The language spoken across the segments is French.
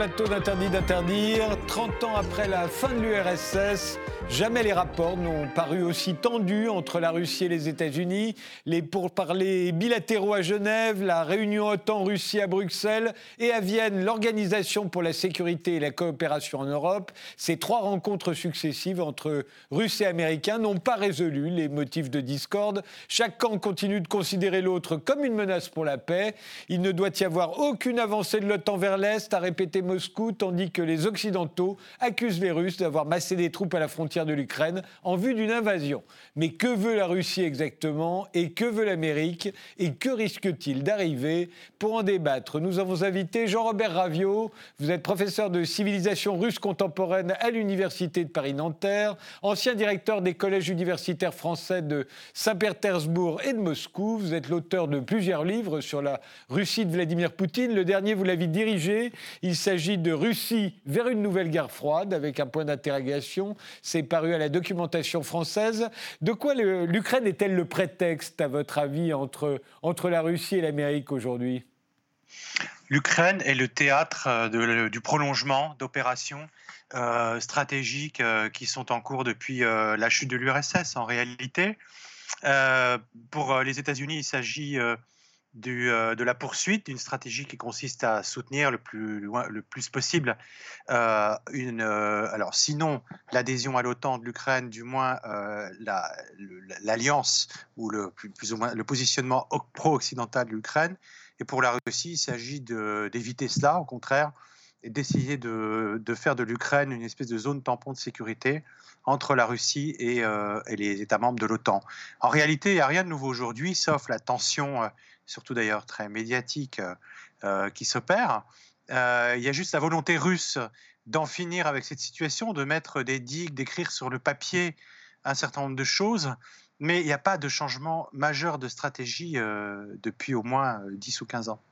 Plateau d'Interdit d'interdire. 30 ans après la fin de l'URSS, jamais les rapports n'ont paru aussi tendus entre la Russie et les États-Unis. Les pourparlers bilatéraux à Genève, la réunion OTAN-Russie à Bruxelles et à Vienne, l'Organisation pour la sécurité et la coopération en Europe. Ces trois rencontres successives entre Russes et Américains n'ont pas résolu les motifs de discorde. Chaque camp continue de considérer l'autre comme une menace pour la paix. Il ne doit y avoir aucune avancée de l'OTAN vers l'Est a répété Moscou, tandis que les Occidentaux accusent les Russes d'avoir massé des troupes à la frontière de l'Ukraine en vue d'une invasion. Mais que veut la Russie exactement et que veut l'Amérique et que risque-t-il d'arriver Pour en débattre, nous avons invité Jean-Robert Ravio. Vous êtes professeur de civilisation russe contemporaine à l'Université de Paris-Nanterre, ancien directeur des collèges universitaires français de Saint-Pétersbourg et de Moscou. Vous êtes l'auteur de plusieurs livres sur la Russie de Vladimir Poutine. Le dernier, vous l'avez dirigé il s'agit de Russie vers une nouvelle guerre froide avec un point d'interrogation. C'est paru à la documentation française. De quoi l'Ukraine est-elle le prétexte, à votre avis, entre, entre la Russie et l'Amérique aujourd'hui? L'Ukraine est le théâtre euh, du prolongement d'opérations euh, stratégiques euh, qui sont en cours depuis la chute de l'URSS en réalité. pour les États-Unis, il s'agit euh, de la poursuite d'une stratégie qui consiste à soutenir le plus, loin, le plus possible euh, une, euh, alors sinon l'adhésion à l'OTAN de l'Ukraine, du moins l'alliance ou le, plus, ou moins le positionnement pro-occidental de l'Ukraine. Et pour la Russie, il s'agit d'éviter cela, au contraire, et d'essayer de, faire de l'Ukraine une espèce de zone tampon de sécurité entre la Russie et les États membres de l'OTAN. En réalité, il n'y a rien de nouveau aujourd'hui, sauf la tension surtout d'ailleurs très médiatique, euh, euh, qui s'opère. Euh, il y a juste la volonté russe d'en finir avec cette situation, de mettre des digues, d'écrire sur le papier un certain nombre de choses, mais il n'y a pas de changement majeur de stratégie depuis au moins 10 ou 15 ans.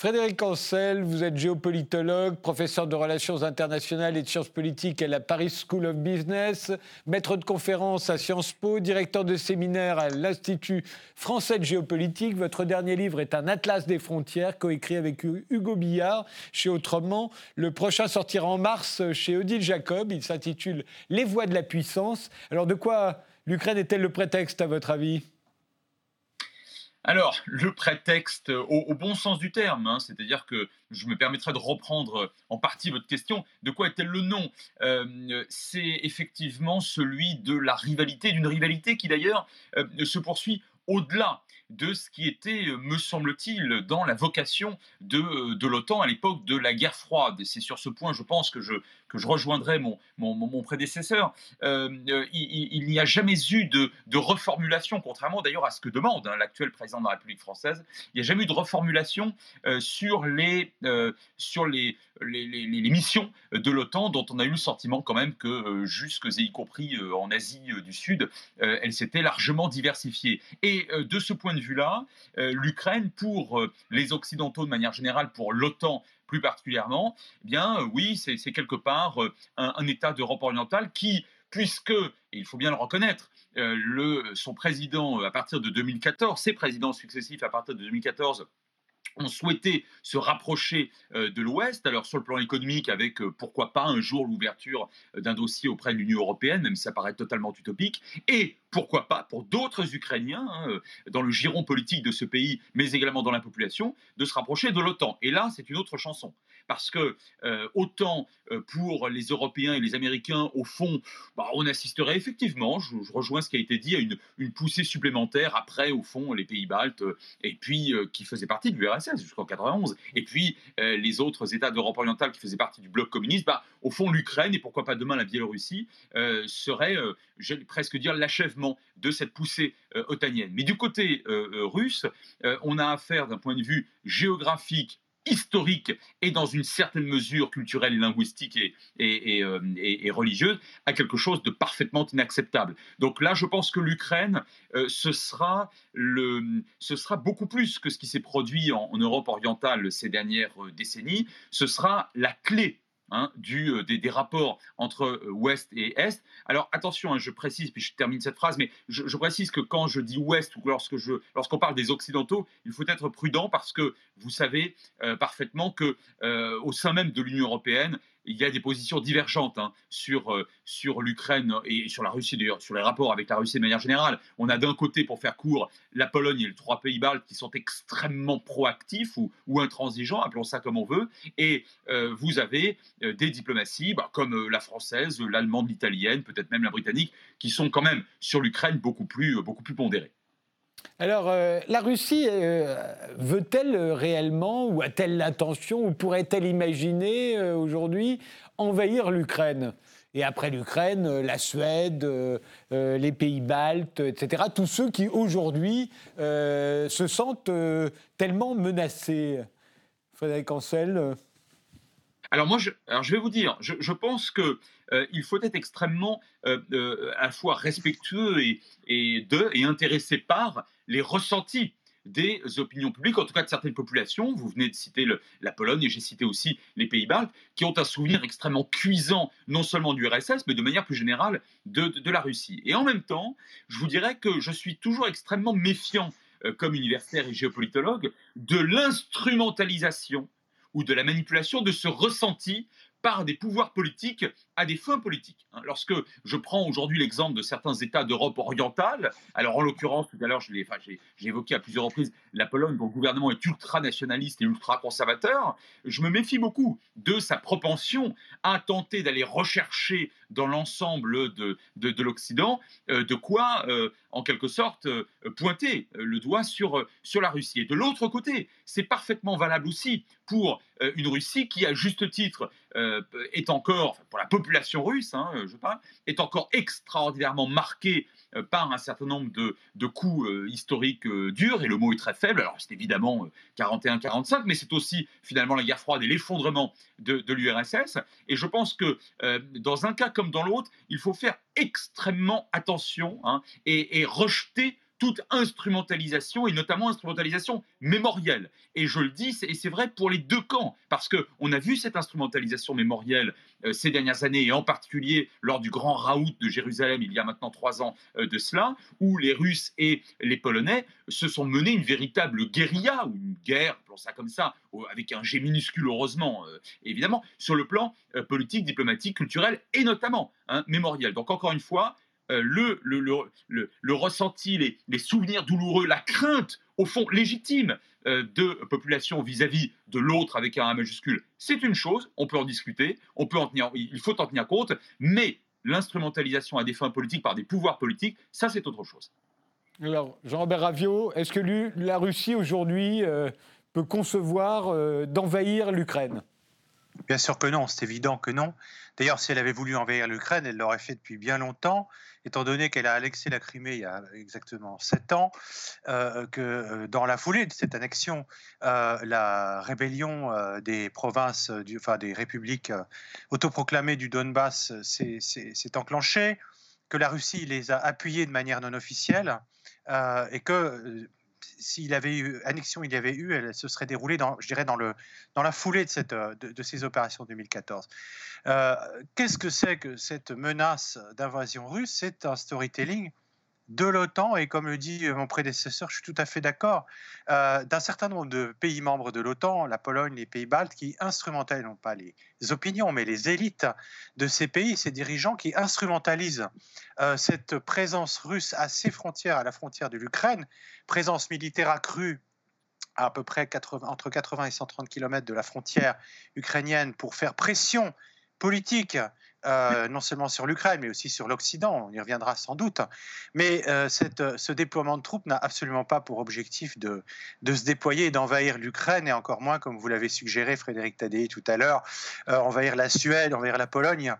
Frédéric Ancel, vous êtes géopolitologue, professeur de relations internationales et de sciences politiques à la Paris School of Business, maître de conférences à Sciences Po, directeur de séminaire à l'Institut français de géopolitique. Votre dernier livre est un atlas des frontières, coécrit avec Hugo Billard chez Autrement. Le prochain sortira en mars chez Odile Jacob. Il s'intitule Les voies de la puissance. Alors de quoi l'Ukraine est-elle le prétexte à votre avis? Alors, le prétexte au, bon sens du terme, hein, c'est-à-dire que je me permettrai de reprendre en partie votre question, de quoi est-elle le nom? Euh, C'est effectivement celui de la rivalité, d'une rivalité qui d'ailleurs euh, se poursuit au-delà de ce qui était, euh, me semble-t-il, dans la vocation de, euh, de l'OTAN à l'époque de la guerre froide. Et c'est sur ce point, je pense, que je, que je rejoindrai mon, mon, prédécesseur. Euh, il, n'y a jamais eu de, de reformulation, contrairement d'ailleurs à ce que demande hein, l'actuel président de la République française. Il n'y a jamais eu de reformulation sur, les, sur les, les, missions de l'OTAN, dont on a eu le sentiment quand même que, jusque et y compris en Asie du Sud, elles s'étaient largement diversifiées. Et de ce point de vue-là, euh, l'Ukraine, pour euh, les Occidentaux de manière générale, pour l'OTAN plus particulièrement, eh bien euh, oui, c'est quelque part un, État d'Europe orientale qui, puisque, il faut bien le reconnaître, le, son président à partir de 2014, ses présidents successifs à partir de 2014, ont souhaité se rapprocher euh, de l'Ouest, alors sur le plan économique avec euh, pourquoi pas un jour l'ouverture euh, d'un dossier auprès de l'Union européenne, même si ça paraît totalement utopique, et pourquoi pas pour d'autres Ukrainiens hein, dans le giron politique de ce pays, mais également dans la population, de se rapprocher de l'OTAN. Et là, c'est une autre chanson parce que euh, autant euh, pour les Européens et les Américains, au fond, bah, on assisterait effectivement, je, rejoins ce qui a été dit, à une, poussée supplémentaire après, au fond, les pays baltes, euh, et puis qui faisaient partie de l'URSS jusqu'en 91, et puis les autres États d'Europe orientale qui faisaient partie du bloc communiste, bah, au fond, l'Ukraine, et pourquoi pas demain la Biélorussie, serait, j'allais presque dire, l'achèvement de cette poussée otanienne. Mais du côté russe, on a affaire d'un point de vue géographique, historique et dans une certaine mesure culturelle et linguistique et, euh, religieuse à quelque chose de parfaitement inacceptable. Donc là, je pense que l'Ukraine, euh, ce, sera ce sera beaucoup plus que ce qui s'est produit en, Europe orientale ces dernières euh, décennies, ce sera la clé Hein, du, euh, des, rapports entre euh, Ouest et Est. Alors attention, hein, je précise, puis je termine cette phrase, mais je, précise que quand je dis Ouest ou lorsque lorsqu'on parle des Occidentaux, il faut être prudent parce que vous savez euh, parfaitement que au sein même de l'Union européenne, il y a des positions divergentes hein, sur, euh, sur l'Ukraine et sur la Russie, d'ailleurs, sur les rapports avec la Russie de manière générale. On a d'un côté, pour faire court, la Pologne et les trois pays baltes qui sont extrêmement proactifs ou, ou intransigeants, appelons ça comme on veut, et euh, vous avez euh, des diplomaties bah, comme la française, l'allemande, l'italienne, peut-être même la britannique, qui sont quand même sur l'Ukraine beaucoup plus, beaucoup plus pondérées. Alors, euh, la Russie euh, veut-elle réellement, ou a-t-elle l'intention, ou pourrait-elle imaginer euh, aujourd'hui envahir l'Ukraine? Et après l'Ukraine, la Suède, les pays baltes, etc. Tous ceux qui aujourd'hui se sentent tellement menacés? Frédéric Ancel alors moi, je, alors je vais vous dire, je, pense qu'il il faut être extrêmement à la fois respectueux et, et, de, intéressé par les ressentis des opinions publiques, en tout cas de certaines populations. Vous venez de citer la Pologne et j'ai cité aussi les Pays-Baltes, qui ont un souvenir extrêmement cuisant, non seulement du RSS, mais de manière plus générale de, la Russie. Et en même temps, je vous dirais que je suis toujours extrêmement méfiant, euh, comme universitaire et géopolitologue, de l'instrumentalisation ou de la manipulation de ce ressenti par des pouvoirs politiques à des fins politiques. Hein. Lorsque je prends aujourd'hui l'exemple de certains États d'Europe orientale, alors en l'occurrence, tout à l'heure, j'ai évoqué à plusieurs reprises la Pologne, dont le gouvernement est ultra-nationaliste et ultra-conservateur, je me méfie beaucoup de sa propension à tenter d'aller rechercher dans l'ensemble de, de, l'Occident euh, de quoi, euh, en quelque sorte, euh, pointer le doigt sur, sur la Russie. Et de l'autre côté, c'est parfaitement valable aussi pour une Russie qui, à juste titre, est encore, pour la population, population russe, hein, je parle, est encore extraordinairement marquée euh, par un certain nombre de, de coups euh, historiques euh, durs, et le mot est très faible. Alors, c'est évidemment 41-45, mais c'est aussi finalement la guerre froide et l'effondrement de, l'URSS. Et je pense que dans un cas comme dans l'autre, il faut faire extrêmement attention hein, et rejeter toute instrumentalisation, et notamment instrumentalisation mémorielle. Et je le dis, et c'est vrai pour les deux camps, parce qu'on a vu cette instrumentalisation mémorielle euh, ces dernières années, et en particulier lors du grand raout de Jérusalem, il y a maintenant trois ans euh, de cela, où les Russes et les Polonais se sont menés une véritable guérilla, ou une guerre, appelons ça comme ça, avec un G minuscule heureusement, euh, évidemment, sur le plan politique, diplomatique, culturel, et notamment hein, mémoriel. Donc encore une fois, le, le, ressenti, les, souvenirs douloureux, la crainte, au fond, légitime euh, de population vis-à-vis de l'autre avec un A majuscule, c'est une chose, on peut en discuter, on peut en tenir, il faut en tenir compte, mais l'instrumentalisation à des fins politiques par des pouvoirs politiques, ça c'est autre chose. Alors, Jean-Robert Ravio, est-ce que la Russie aujourd'hui euh, peut concevoir d'envahir l'Ukraine? Bien sûr que non, c'est évident que non. D'ailleurs, si elle avait voulu envahir l'Ukraine, elle l'aurait fait depuis bien longtemps, étant donné qu'elle a annexé la Crimée il y a exactement sept ans, euh, que euh, dans la foulée de cette annexion, euh, la rébellion des provinces, du, enfin des républiques autoproclamées du Donbass s'est enclenchée, que la Russie les a appuyées de manière non officielle, et que s'il avait eu annexion, il y avait eu, elle se serait déroulée dans, je dirais, dans, le, dans la foulée de, cette, de, de ces opérations 2014. Euh, qu'est-ce que c'est que cette menace d'invasion russe? C'est un storytelling de l'OTAN, et comme le dit mon prédécesseur, je suis tout à fait d'accord, euh, d'un certain nombre de pays membres de l'OTAN, la Pologne, les pays baltes, qui instrumentalisent, non pas les opinions, mais les élites de ces pays, ces dirigeants qui instrumentalisent euh, cette présence russe à ses frontières, à la frontière de l'Ukraine, présence militaire accrue à, peu près 80, entre 80 et 130 km de la frontière ukrainienne pour faire pression politique euh, non seulement sur l'Ukraine, mais aussi sur l'Occident, on y reviendra sans doute. Mais euh, cette, ce déploiement de troupes n'a absolument pas pour objectif de, de se déployer et d'envahir l'Ukraine, et encore moins, comme vous l'avez suggéré, Frédéric Tadei, tout à l'heure, euh, envahir la Suède, envahir la Pologne.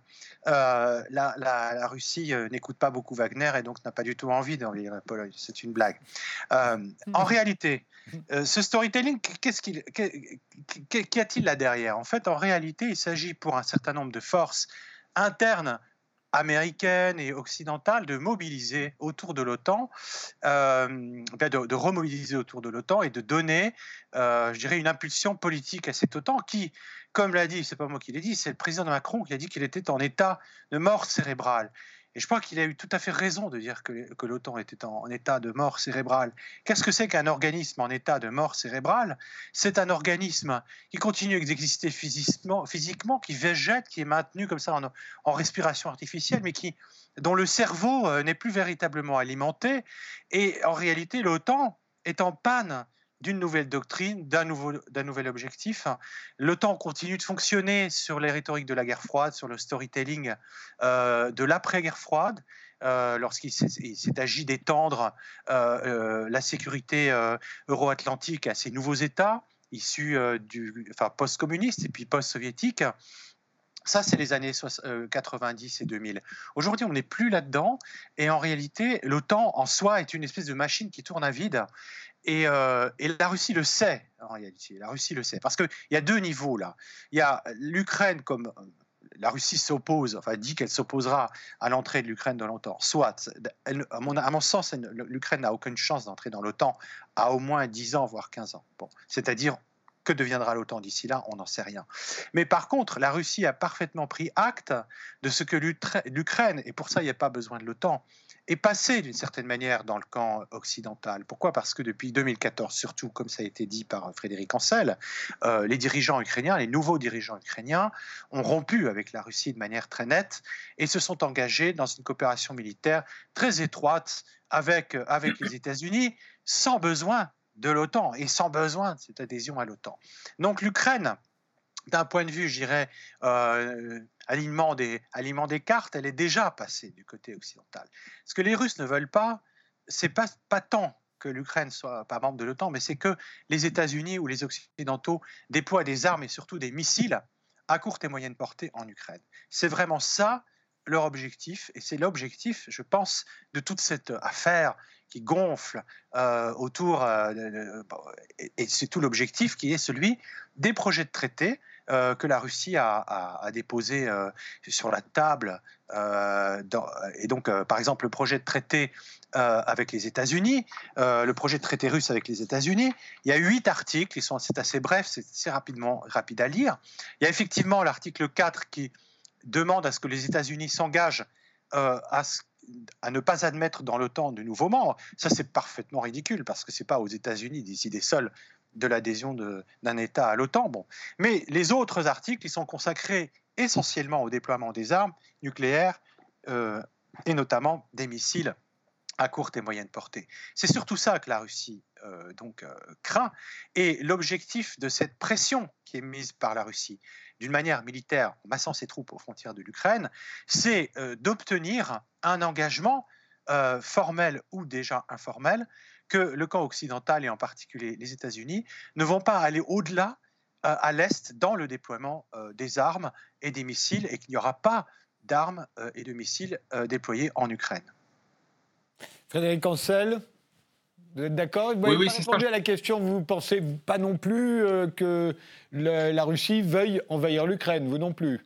La, la, Russie n'écoute pas beaucoup Wagner et donc n'a pas du tout envie d'envahir la Pologne. C'est une blague. en mmh. réalité, ce storytelling, qu'est-ce qu'il, qu'y a-t-il là derrière? En fait, en réalité, il s'agit pour un certain nombre de forces interne américaine et occidentale de mobiliser autour de l'OTAN, euh, de, remobiliser autour de l'OTAN et de donner, euh, je dirais, une impulsion politique à cette OTAN qui, comme l'a dit, c'est pas moi qui l'ai dit, c'est le président Macron qui a dit qu'il était en état de mort cérébrale. Et je crois qu'il a eu tout à fait raison de dire que, l'OTAN était en, état de mort cérébrale. Qu'est-ce que c'est qu'un organisme en état de mort cérébrale? C'est un organisme qui continue d'exister physiquement, physiquement, qui végète, qui est maintenu comme ça en, en respiration artificielle, mais qui, dont le cerveau euh, n'est plus véritablement alimenté. Et en réalité, l'OTAN est en panne d'une nouvelle doctrine, d'un nouvel objectif. L'OTAN continue de fonctionner sur les rhétoriques de la guerre froide, sur le storytelling euh, de l'après-guerre froide. Euh, lorsqu'il s'est agi d'étendre euh, la sécurité euro-atlantique à ces nouveaux États issus du enfin, post-communiste et puis post-soviétique. Ça, c'est les années 90 et 2000. Aujourd'hui, on n'est plus là-dedans. Et en réalité, l'OTAN en soi est une espèce de machine qui tourne à vide. Euh, et, la Russie le sait, en réalité. La Russie le sait. Parce qu'il y a deux niveaux là. Il y a l'Ukraine comme. La Russie s'oppose, enfin dit qu'elle s'opposera à l'entrée de l'Ukraine dans l'OTAN. Soit, à, mon, à mon sens, l'Ukraine n'a aucune chance d'entrer dans l'OTAN à au moins 10 ans, voire 15 ans. Bon, C'est-à-dire, que deviendra l'OTAN d'ici là On n'en sait rien. Mais par contre, la Russie a parfaitement pris acte de ce que l'Ukraine, et pour ça, il n'y a pas besoin de l'OTAN, est passé d'une certaine manière dans le camp occidental. Pourquoi? Parce que depuis 2014, surtout, comme ça a été dit par Frédéric Ancel, euh, les dirigeants ukrainiens, les nouveaux dirigeants ukrainiens, ont rompu avec la Russie de manière très nette et se sont engagés dans une coopération militaire très étroite avec, avec les États-Unis, sans besoin de l'OTAN et sans besoin de cette adhésion à l'OTAN. Donc l'Ukraine, d'un point de vue, je dirais, euh, alignement, des, cartes, elle est déjà passée du côté occidental. Ce que les Russes ne veulent pas, c'est pas, pas tant que l'Ukraine soit pas membre de l'OTAN, mais c'est que les États-Unis ou les Occidentaux déploient des armes et surtout des missiles à courte et moyenne portée en Ukraine. C'est vraiment ça leur objectif, et c'est l'objectif, je pense, de toute cette affaire qui gonfle euh, autour, euh, et c'est tout l'objectif qui est celui des projets de traité euh, que la Russie a, déposé sur la table. et donc, par exemple, le projet de traité avec les États-Unis, le projet de traité russe avec les États-Unis, il y a huit articles, c'est assez bref, c'est assez rapidement rapide à lire. Il y a effectivement l'article 4 qui demande à ce que les États-Unis s'engagent à ne pas admettre dans l'OTAN de nouveaux membres, ça c'est parfaitement ridicule parce que ce n'est pas aux États-Unis décider seuls de l'adhésion d'un État à l'OTAN. Bon. Mais les autres articles, sont consacrés essentiellement au déploiement des armes nucléaires euh, et notamment des missiles à courte et moyenne portée. C'est surtout ça que la Russie euh, donc euh, craint. Et l'objectif de cette pression qui est mise par la Russie, d'une manière militaire, en massant ses troupes aux frontières de l'Ukraine, c'est d'obtenir un engagement formel ou déjà informel que le camp occidental et en particulier les États-Unis ne vont pas aller au-delà euh, à l'Est dans le déploiement des armes et des missiles et qu'il n'y aura pas d'armes et de missiles déployés en Ukraine. Frédéric Ancel vous êtes d'accord? Vous n'avez répondu à la question. Vous ne pensez pas non plus euh, que la Russie veuille envahir l'Ukraine, vous non plus?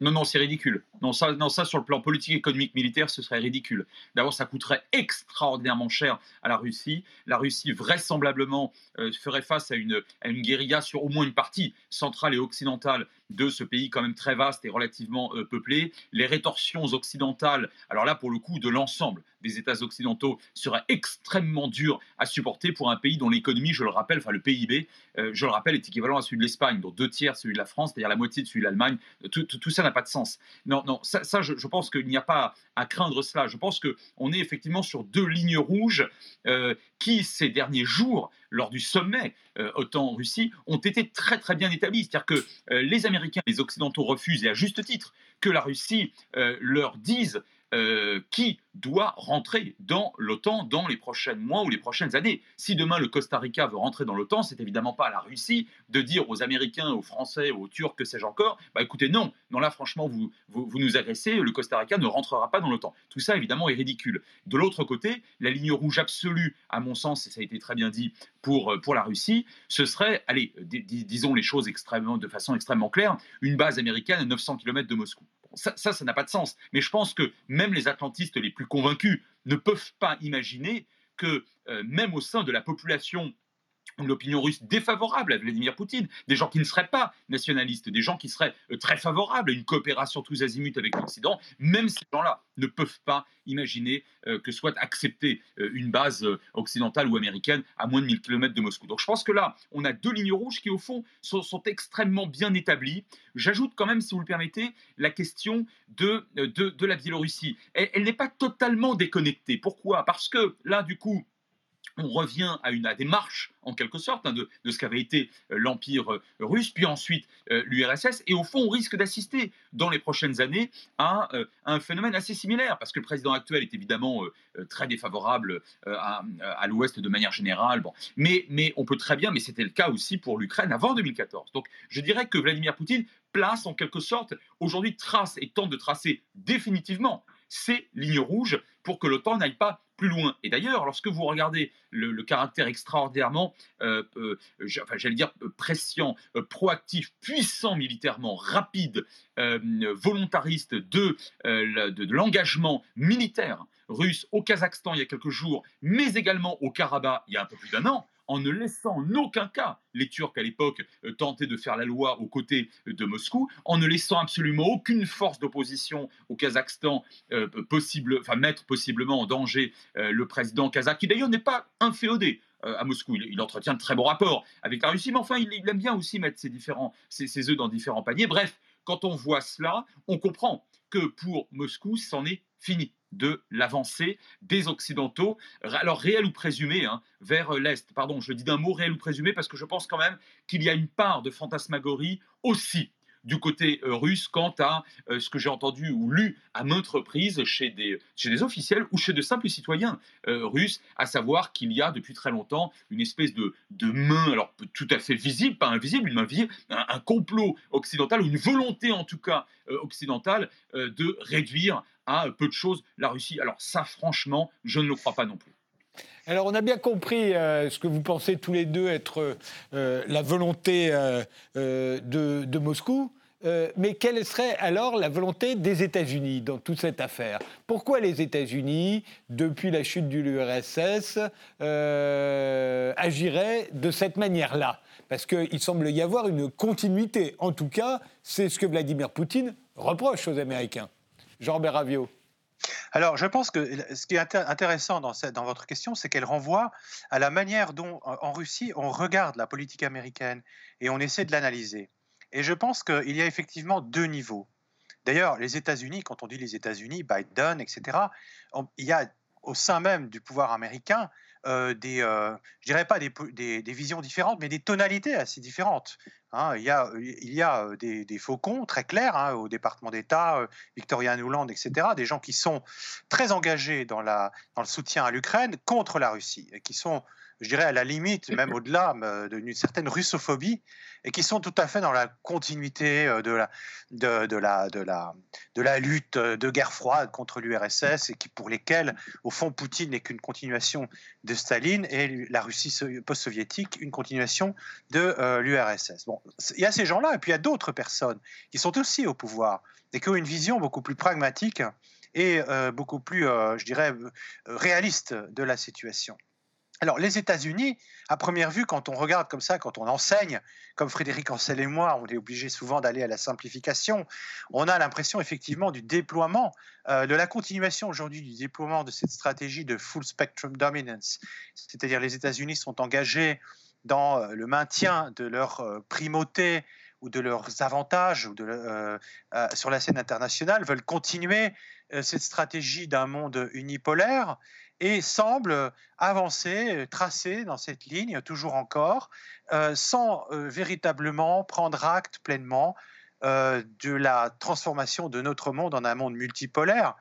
Non, non, c'est ridicule. Non ça, non, ça, sur le plan politique, économique, militaire, ce serait ridicule. D'abord, ça coûterait extraordinairement cher à la Russie. La Russie, vraisemblablement, euh, ferait face à une, à une guérilla sur au moins une partie centrale et occidentale de ce pays quand même très vaste et relativement euh, peuplé. Les rétorsions occidentales, alors là, pour le coup, de l'ensemble des États occidentaux seraient extrêmement dures à supporter pour un pays dont l'économie, je le rappelle, enfin le PIB, euh, je le rappelle, est équivalent à celui de l'Espagne, dont deux tiers celui de la France, c'est-à-dire la moitié de celui de l'Allemagne. Tout, tout ça n'a pas de sens. Non, non, ça, je, pense qu'il n'y a pas à craindre cela. Je pense qu'on est effectivement sur deux lignes rouges euh, qui, ces derniers jours, lors du sommet euh, OTAN-Russie, ont été très très bien établies. C'est-à-dire que euh, les Américains, les Occidentaux refusent, et à juste titre, que la Russie leur dise euh, qui doit rentrer dans l'OTAN dans les prochains mois ou les prochaines années. Si demain le Costa Rica veut rentrer dans l'OTAN, c'est évidemment pas à la Russie de dire aux Américains, aux Français, aux Turcs, que sais-je encore, bah écoutez, non, non là franchement vous, vous, nous agressez, le Costa Rica ne rentrera pas dans l'OTAN. Tout ça évidemment est ridicule. De l'autre côté, la ligne rouge absolue, à mon sens, et ça a été très bien dit pour, euh, pour la Russie, ce serait, allez, disons les choses extrêmement, de façon extrêmement claire, une base américaine à 900 km de Moscou ça, ça n'a pas de sens. Mais je pense que même les atlantistes les plus convaincus ne peuvent pas imaginer que euh, même au sein de la population l'opinion russe défavorable à Vladimir Poutine, des gens qui ne seraient pas nationalistes, des gens qui seraient euh, très favorables à une coopération tous azimuts avec l'Occident, même ces gens-là ne peuvent pas imaginer euh, que soit acceptée euh, une base occidentale ou américaine à moins de 1000 km de Moscou. Donc je pense que là, on a deux lignes rouges qui, au fond, sont, extrêmement bien établies. J'ajoute quand même, si vous le permettez, la question de, de, la Biélorussie. elle n'est pas totalement déconnectée. Pourquoi? Parce que là, du coup, on revient à, une, démarche, en quelque sorte, hein, de, ce qu'avait été euh, l'Empire euh, russe, puis ensuite euh, l'URSS, et au fond, on risque d'assister dans les prochaines années à, un phénomène assez similaire, parce que le président actuel est évidemment très défavorable à, l'Ouest de manière générale, mais, mais on peut très bien, mais c'était le cas aussi pour l'Ukraine avant 2014. Donc je dirais que Vladimir Poutine place en quelque sorte, aujourd'hui trace et tente de tracer définitivement ces lignes rouges pour que l'OTAN n'aille pas plus loin. Et d'ailleurs, lorsque vous regardez le, caractère extraordinairement, euh, euh, j'allais dire, euh, pression, proactif, puissant militairement, rapide, volontariste de, de l'engagement militaire russe au Kazakhstan il y a quelques jours, mais également au Karabakh il y a un peu plus d'un an, en ne laissant en aucun cas les Turcs à l'époque euh, tenter de faire la loi aux côtés de Moscou, en ne laissant absolument aucune force d'opposition au Kazakhstan euh, possible, enfin mettre possiblement en danger euh, le président kazakh, qui d'ailleurs n'est pas inféodé à Moscou. Il, entretient de très bons rapports avec la Russie, mais enfin, il, aime bien aussi mettre ses, différents, ses œufs dans différents paniers. Bref, quand on voit cela, on comprend que pour Moscou, c'en est fini de l'avancée des Occidentaux, alors réel ou présumé, hein, vers l'Est. Pardon, je dis d'un mot réel ou présumé parce que je pense quand même qu'il y a une part de fantasmagorie aussi du côté euh, russe quant à euh, ce que j'ai entendu ou lu à maintes reprises chez des, chez des officiels ou chez de simples citoyens euh, russes, à savoir qu'il y a depuis très longtemps une espèce de, de main, alors tout à fait visible, pas invisible, une main visible, un, complot occidental, ou une volonté en tout cas occidentale de réduire à peu de choses la Russie. Alors ça, franchement, je ne le crois pas non plus. Alors, on a bien compris ce que vous pensez tous les deux être la volonté de, de, Moscou. Euh, mais quelle serait alors la volonté des États-Unis dans toute cette affaire? Pourquoi les États-Unis, depuis la chute de l'URSS, euh, agiraient de cette manière-là? Parce qu'il semble y avoir une continuité. En tout cas, c'est ce que Vladimir Poutine reproche aux Américains. Jean Béravio. Alors, je pense que ce qui est intéressant dans votre question, c'est qu'elle renvoie à la manière dont, en Russie, on regarde la politique américaine et on essaie de l'analyser. Et je pense qu'il y a effectivement deux niveaux. D'ailleurs, les États-Unis, quand on dit les États-Unis, Biden, etc., il y a au sein même du pouvoir américain euh, des, euh, je dirais pas des, des, visions différentes, mais des tonalités assez différentes. Hein. il y a, il y a euh, des, faucons très clairs hein, au département d'État, Victoria Nuland, etc., des gens qui sont très engagés dans, la, dans le soutien à l'Ukraine contre la Russie, et qui sont je dirais à la limite, même au-delà d'une certaine russophobie, et qui sont tout à fait dans la continuité euh, de la, lutte de guerre froide contre l'URSS, et qui, pour lesquels, au fond, Poutine n'est qu'une continuation de Staline et la Russie post-soviétique une continuation de euh, l'URSS. Bon, il y a ces gens-là, et puis il y a d'autres personnes qui sont aussi au pouvoir, et qui ont une vision beaucoup plus pragmatique et euh, beaucoup plus, je dirais, réaliste de la situation. Alors, les États-Unis, à première vue, quand on regarde comme ça, quand on enseigne, comme Frédéric Ancel et moi, on est obligé souvent d'aller à la simplification, on a l'impression effectivement du déploiement, euh, de la continuation aujourd'hui du déploiement de cette stratégie de full spectrum dominance. C'est-à-dire les États-Unis sont engagés dans euh, le maintien de leur euh, primauté ou de leurs avantages sur la scène internationale, veulent continuer cette stratégie d'un monde unipolaire et semble avancer, tracer dans cette ligne, toujours encore, euh, sans euh, véritablement prendre acte pleinement euh, de la transformation de notre monde en un monde multipolaire.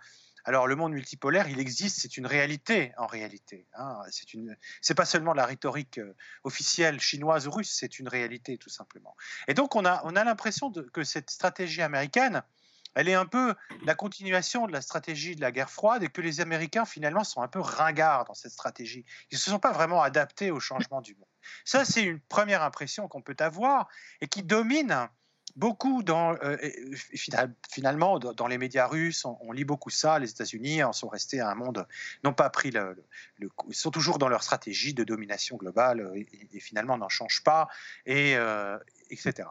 Alors le monde multipolaire, il existe, c'est une réalité en réalité. Hein. C'est une, c'est pas seulement la rhétorique officielle chinoise ou russe, c'est une réalité tout simplement. Et donc on a, on a l'impression que cette stratégie américaine, elle est un peu la continuation de la stratégie de la guerre froide et que les Américains finalement sont un peu ringards dans cette stratégie. Ils ne se sont pas vraiment adaptés au changement du monde. Ça, c'est une première impression qu'on peut avoir et qui domine beaucoup dans, finalement, dans les médias russes, on, lit beaucoup ça. Les États-Unis en sont restés à un monde, n'ont pas pris le, ils sont toujours dans leur stratégie de domination globale et, finalement n'en changent pas, et, etc.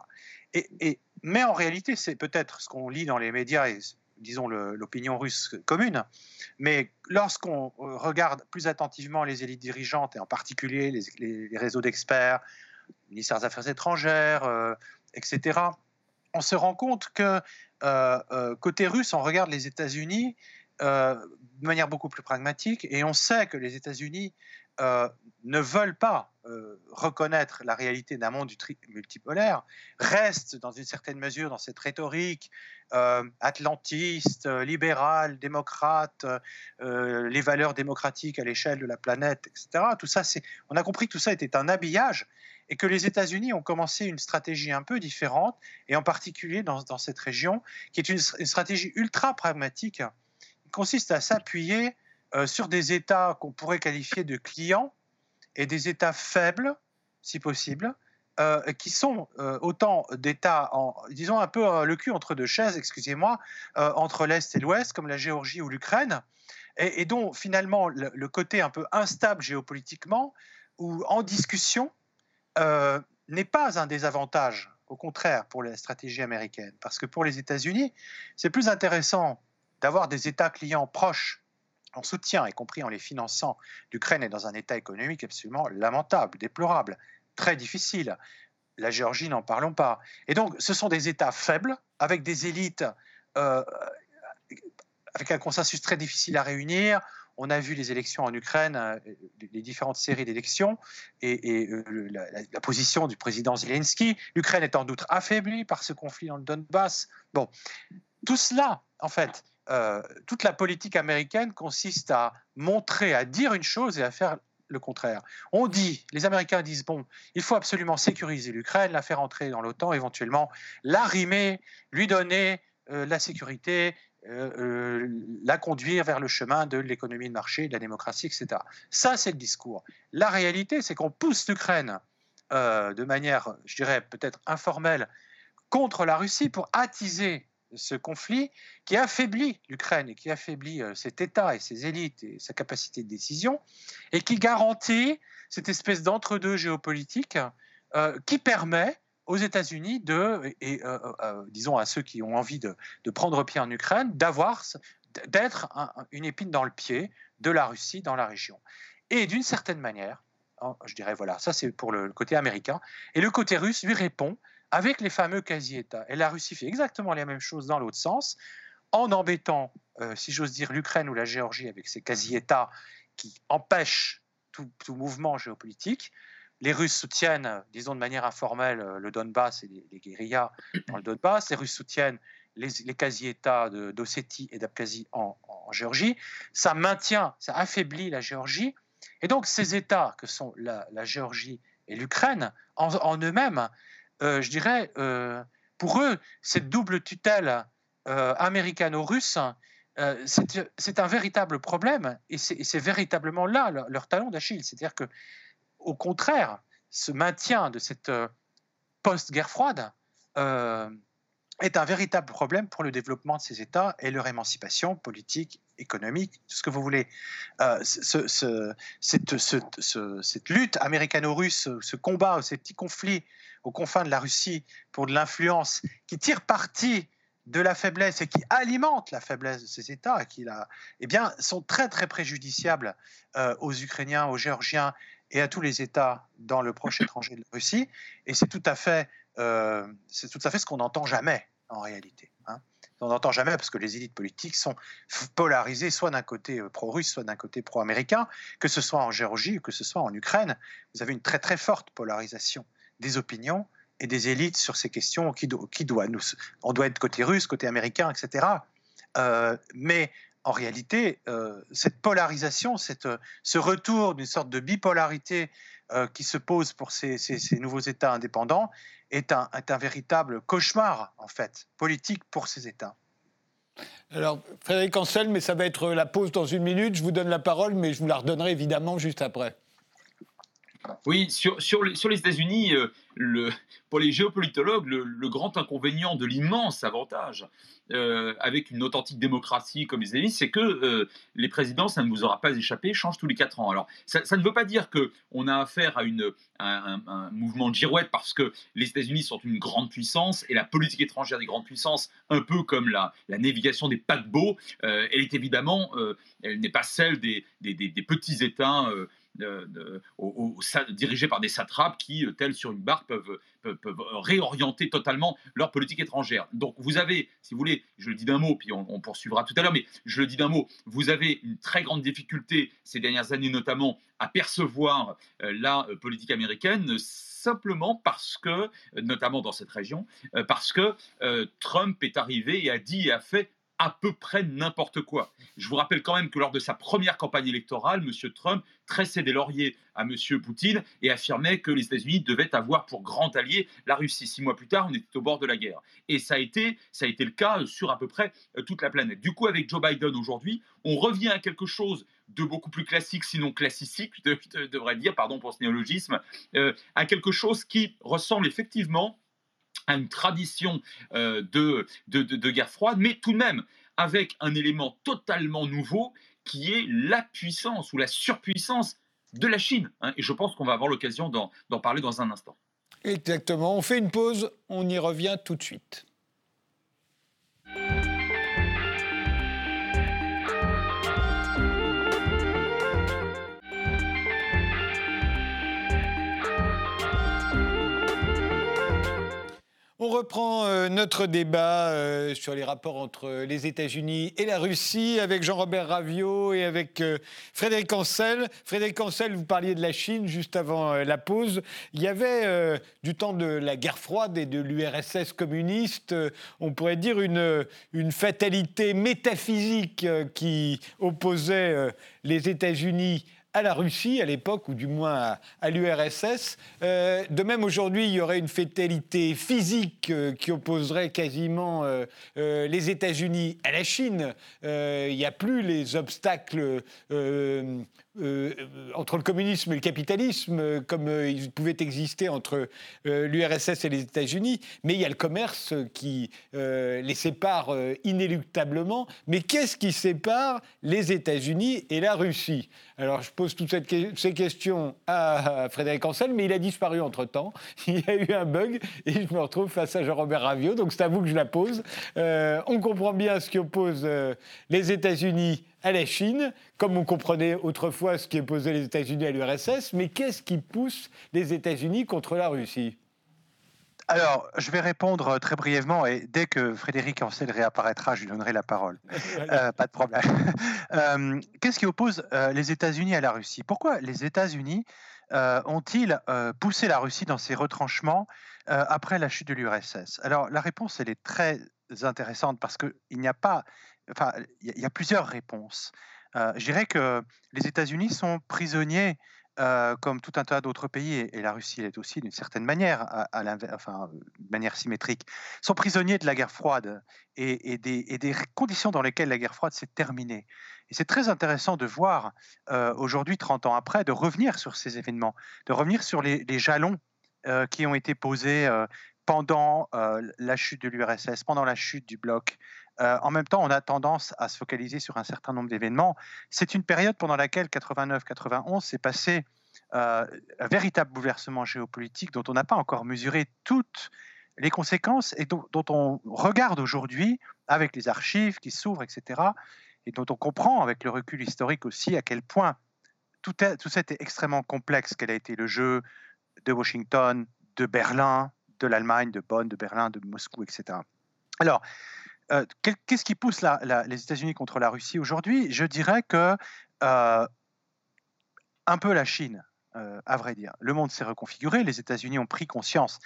Mais en réalité, c'est peut-être ce qu'on lit dans les médias et disons l'opinion russe commune, mais lorsqu'on regarde plus attentivement les élites dirigeantes et en particulier les, réseaux d'experts, ministère des Affaires étrangères, euh, etc., on se rend compte que euh, euh, côté russe, on regarde les États-Unis de manière beaucoup plus pragmatique et on sait que les États-Unis euh, ne veulent pas euh, reconnaître la réalité d'un monde multipolaire, restent dans une certaine mesure dans cette rhétorique euh, atlantiste, libérale, démocrate, les valeurs démocratiques à l'échelle de la planète, etc. Tout ça, c'est, on a compris que tout ça était un habillage et que les États-Unis ont commencé une stratégie un peu différente, et en particulier dans, cette région, qui est une, une stratégie ultra pragmatique, qui consiste à s'appuyer euh, sur des États qu'on pourrait qualifier de clients et des États faibles, si possible, euh, qui sont euh, autant d'États, disons un peu le cul entre deux chaises, excusez-moi, entre l'Est et l'Ouest, comme la Géorgie ou l'Ukraine, et, dont finalement le, côté un peu instable géopolitiquement ou en discussion n'est pas un désavantage, au contraire, pour la stratégie américaine. Parce que pour les États-Unis, c'est plus intéressant d'avoir des États clients proches en soutien, y compris en les finançant, l'Ukraine est dans un état économique absolument lamentable, déplorable, très difficile. La Géorgie, n'en parlons pas. Et donc, ce sont des États faibles, avec des élites, euh, avec un consensus très difficile à réunir. On a vu les élections en Ukraine, euh, les différentes séries d'élections, et, euh, la, la, position du président Zelensky. L'Ukraine est en doute affaiblie par ce conflit dans le Donbass. Bon, tout cela, en fait, euh, toute la politique américaine consiste à montrer, à dire une chose et à faire le contraire. On dit, les Américains disent, bon, il faut absolument sécuriser l'Ukraine, la faire entrer dans l'OTAN, éventuellement l'arrimer, lui donner euh, la sécurité, euh, la conduire vers le chemin de l'économie de marché, de la démocratie, etc. Ça, c'est le discours. La réalité, c'est qu'on pousse l'Ukraine de manière, je dirais, peut-être informelle contre la Russie pour attiser ce conflit qui affaiblit l'Ukraine et qui affaiblit euh, cet État et ses élites et sa capacité de décision, et qui garantit cette espèce d'entre-deux géopolitique euh, qui permet aux États-Unis de, et euh, disons à ceux qui ont envie de, prendre pied en Ukraine, d'avoir, d'être une épine dans le pied de la Russie dans la région. Et d'une certaine manière, je dirais voilà, ça c'est pour le côté américain, et le côté russe lui répond avec les fameux quasi-États. Et la Russie fait exactement la même chose dans l'autre sens, en embêtant, euh, si j'ose dire, l'Ukraine ou la Géorgie avec ces quasi-États qui empêchent tout, mouvement géopolitique. Les Russes soutiennent, disons de manière informelle, euh, le Donbass et les, guérillas dans le Donbass. Les Russes soutiennent les, quasi-États d'Ossétie et d'Abkhazie en, Géorgie. Ça maintient, ça affaiblit la Géorgie. Et donc ces États que sont la, Géorgie et l'Ukraine, en eux-mêmes, euh, je dirais, euh, pour eux, cette double tutelle euh, américano-russe, c'est un véritable problème et c'est véritablement là leur, talon d'Achille. C'est-à-dire que, au contraire, ce maintien de cette post-guerre froide est un véritable problème pour le développement de ces États et leur émancipation politique, économique, tout ce que vous voulez. ce, cette, lutte américano-russe, ce combat, ces petits conflits aux confins de la Russie pour de l'influence, qui tire parti de la faiblesse et qui alimente la faiblesse de ces États, qui la, eh bien, sont très très préjudiciables euh, aux Ukrainiens, aux Géorgiens et à tous les États dans le proche étranger de la Russie. Et c'est tout à fait, euh, c'est tout à fait ce qu'on n'entend jamais en réalité. Hein. On n'entend jamais parce que les élites politiques sont polarisées soit d'un côté euh, pro-russe, soit d'un côté pro-américain, que ce soit en Géorgie ou que ce soit en Ukraine. Vous avez une très très forte polarisation des opinions et des élites sur ces questions. Qui, nous, on doit être côté russe, côté américain, etc. Euh, mais en réalité, cette polarisation, cette, ce retour d'une sorte de bipolarité qui se pose pour ces, ces, nouveaux États indépendants est un, véritable cauchemar, en fait, politique pour ces États. Alors, Frédéric Ancel, mais ça va être la pause dans une minute. Je vous donne la parole, mais je vous la redonnerai évidemment juste après. Oui, sur, les, États-Unis, euh, pour les géopolitologues, le, grand inconvénient de l'immense avantage euh, avec une authentique démocratie comme les États-Unis, c'est que euh, les présidents, ça ne vous aura pas échappé, changent tous les quatre ans. Alors, ça, ne veut pas dire qu'on a affaire à, un, mouvement de girouette parce que les États-Unis sont une grande puissance et la politique étrangère des grandes puissances, un peu comme la, navigation des paquebots, elle est évidemment, elle n'est pas celle des petits États dirigés par des satrapes qui, euh, tels sur une barre, peuvent, peuvent, réorienter totalement leur politique étrangère. Donc vous avez, si vous voulez, je le dis d'un mot, puis on, poursuivra tout à l'heure, mais je le dis d'un mot, vous avez une très grande difficulté ces dernières années notamment à percevoir euh, la euh, politique américaine simplement parce que, notamment dans cette région, parce que Trump est arrivé et a dit et a fait à peu près n'importe quoi. Je vous rappelle quand même que lors de sa première campagne électorale, M. Trump tressait des lauriers à M. Poutine et affirmait que les États-Unis devaient avoir pour grand allié la Russie. Six mois plus tard, on était au bord de la guerre. Et ça a été, ça a été le cas sur à peu près euh, toute la planète. Du coup, avec Joe Biden aujourd'hui, on revient à quelque chose de beaucoup plus classique, sinon classique, je devrais dire, pardon pour ce néologisme, euh, à quelque chose qui ressemble effectivement à une tradition euh, de, de, guerre froide, mais tout de même avec un élément totalement nouveau qui est la puissance ou la surpuissance de la Chine. Hein. et je pense qu'on va avoir l'occasion d'en parler dans un instant. Exactement. On fait une pause, on y revient tout de suite. On reprend euh, notre débat euh, sur les rapports entre les États-Unis et la Russie avec Jean-Robert Ravio et avec euh, Frédéric Ancel. Frédéric Ancel, vous parliez de la Chine juste avant la pause. Il y avait, du temps de la guerre froide et de l'URSS communiste, on pourrait dire une, une fatalité métaphysique qui opposait les États-Unis à la Russie à l'époque, ou du moins à, l'URSS. Euh, de même, aujourd'hui, il y aurait une fatalité physique euh, qui opposerait quasiment euh, les États-Unis à la Chine. il n'y a plus les obstacles euh, entre le communisme et le capitalisme, euh, comme euh, il pouvait exister entre l'URSS et les États-Unis, mais il y a le commerce qui les sépare inéluctablement. Mais qu'est-ce qui sépare les États-Unis et la Russie? Alors je pose toutes ces questions à Frédéric Ancel, mais il a disparu entre-temps. Il y a eu un bug et je me retrouve face à Jean-Robert Ravio, donc c'est à vous que je la pose. on comprend bien ce qui oppose les États-Unis à la Chine, comme on comprenait autrefois ce qui opposait les États-Unis à l'URSS, mais qu'est-ce qui pousse les États-Unis contre la Russie? Alors, je vais répondre très brièvement et dès que Frédéric Ancel réapparaîtra, je lui donnerai la parole. Euh, pas de problème. Euh, qu'est-ce qui oppose euh, les États-Unis à la Russie? Pourquoi les États-Unis ont-ils poussé la Russie dans ses retranchements après la chute de l'URSS Alors, la réponse, elle est très intéressante parce qu'il n'y a pas enfin, il y, a plusieurs réponses. Euh, je dirais que les États-Unis sont prisonniers, euh, comme tout un tas d'autres pays, et, la Russie l'est aussi d'une certaine manière, à, enfin, de manière symétrique, sont prisonniers de la guerre froide et, des, conditions dans lesquelles la guerre froide s'est terminée. Et c'est très intéressant de voir euh, aujourd'hui, 30 ans après, de revenir sur ces événements, de revenir sur les, les jalons qui ont été posés pendant la chute de l'URSS, pendant la chute du bloc, euh, en même temps, on a tendance à se focaliser sur un certain nombre d'événements. C'est une période pendant laquelle 89-91 s'est passé euh, un véritable bouleversement géopolitique dont on n'a pas encore mesuré toutes les conséquences et dont, on regarde aujourd'hui avec les archives qui s'ouvrent, etc. Et dont on comprend avec le recul historique aussi à quel point tout, tout ça était extrêmement complexe, quel a été le jeu de Washington, de Berlin, de l'Allemagne, de Bonn, de Berlin, de Moscou, etc. Alors, euh, qu'est-ce qui pousse les États-Unis contre la Russie aujourd'hui? Je dirais que euh, un peu la Chine, euh, à vrai dire. Le monde s'est reconfiguré, les États-Unis ont pris conscience,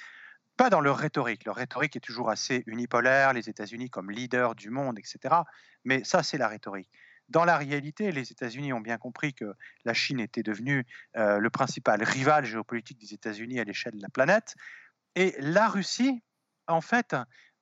pas dans leur rhétorique, leur rhétorique est toujours assez unipolaire, les États-Unis comme leader du monde, etc. Mais ça, c'est la rhétorique. Dans la réalité, les États-Unis ont bien compris que la Chine était devenue le principal rival géopolitique des États-Unis à l'échelle de la planète. Et la Russie, en fait,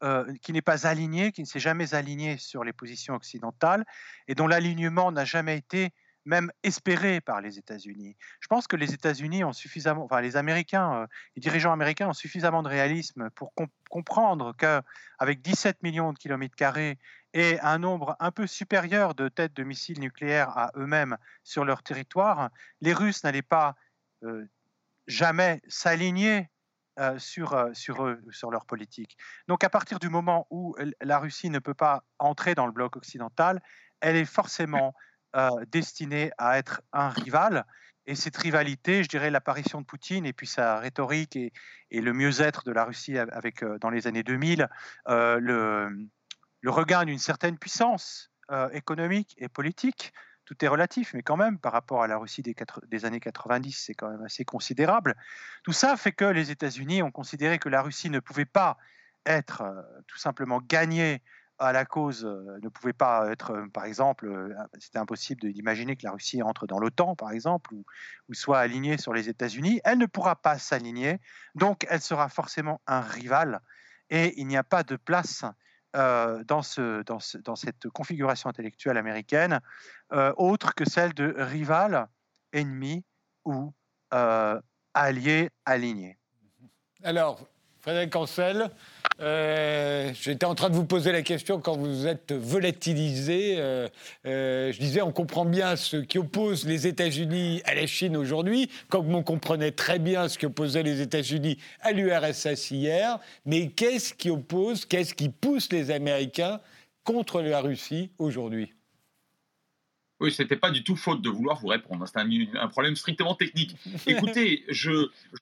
euh, qui n'est pas aligné, qui ne s'est jamais aligné sur les positions occidentales et dont l'alignement n'a jamais été même espéré par les États-Unis. Je pense que les États-Unis ont suffisamment, enfin les Américains, euh, les dirigeants américains ont suffisamment de réalisme pour comprendre qu'avec 17 millions de kilomètres carrés et un nombre un peu supérieur de têtes de missiles nucléaires à eux-mêmes sur leur territoire, les Russes n'allaient pas euh, jamais s'aligner euh, sur, sur eux, sur leur politique. Donc à partir du moment où la Russie ne peut pas entrer dans le bloc occidental, elle est forcément euh, destiné à être un rival. Et cette rivalité, je dirais l'apparition de Poutine et puis sa rhétorique et, le mieux-être de la Russie avec, euh, dans les années 2000, euh, le, le, regain d'une certaine puissance économique et politique. Tout est relatif, mais quand même, par rapport à la Russie des, années 90, c'est quand même assez considérable. Tout ça fait que les États-Unis ont considéré que la Russie ne pouvait pas être tout simplement gagnée à la cause ne pouvait pas être, par exemple, c'était impossible d'imaginer que la Russie entre dans l'OTAN, par exemple, ou, soit alignée sur les États-Unis. Elle ne pourra pas s'aligner, donc elle sera forcément un rival, et il n'y a pas de place dans, ce, dans, cette configuration intellectuelle américaine autre que celle de rival, ennemi ou allié aligné. Alors, Frédéric Ancel, euh, j'étais en train de vous poser la question quand vous êtes volatilisé. Euh, euh, je disais, on comprend bien ce qui oppose les États-Unis à la Chine aujourd'hui, comme on comprenait très bien ce qui opposait les États-Unis à l'URSS hier. Mais qu'est-ce qui oppose, qu'est-ce qui pousse les Américains contre la Russie aujourd'hui? Oui, ce n'était pas du tout faute de vouloir vous répondre. C'est un, un, problème strictement technique. Écoutez, je, je,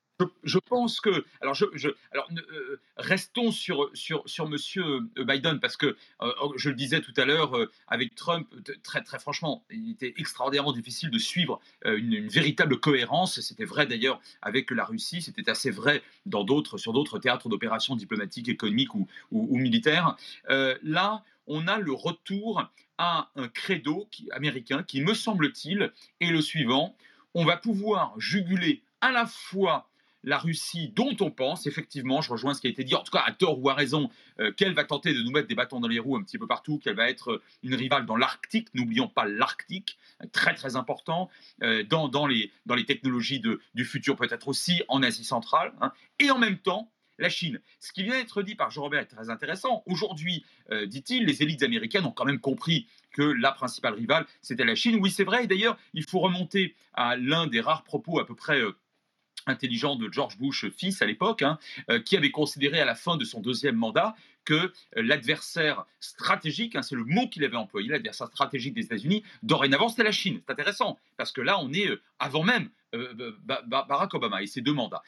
pense que. Alors, je, euh, restons sur, sur, sur M. Euh, Biden, parce que, euh, oh, je le disais tout à l'heure, avec Trump, très, très franchement, il était extraordinairement difficile de suivre une, véritable cohérence. C'était vrai d'ailleurs avec la Russie, c'était assez vrai dans sur d'autres théâtres d'opérations diplomatiques, économiques ou, ou, militaires. là, on a le retour à un credo américain qui, me semble-t-il, est le suivant. On va pouvoir juguler à la fois la Russie dont on pense, effectivement, je rejoins ce qui a été dit, en tout cas à tort ou à raison, euh, qu'elle va tenter de nous mettre des bâtons dans les roues un petit peu partout, qu'elle va être euh, une rivale dans l'Arctique, n'oublions pas l'Arctique, très très important, euh, dans, dans, les, dans les technologies du futur peut-être aussi, en Asie centrale, hein. et en même temps, la Chine. Ce qui vient d'être dit par Jean-Robert est très intéressant. Aujourd'hui, dit-il, les élites américaines ont quand même compris que la principale rivale, c'était la Chine. Oui, c'est vrai. Et d'ailleurs, il faut remonter à l'un des rares propos à peu près intelligent de George Bush fils à l'époque, hein, euh, qui avait considéré à la fin de son deuxième mandat que euh, l'adversaire stratégique, hein, c'est le mot qu'il avait employé, l'adversaire stratégique des États-Unis, dorénavant c'était la Chine. C'est intéressant, parce que là on est euh, avant même Barack Obama et ses deux mandats.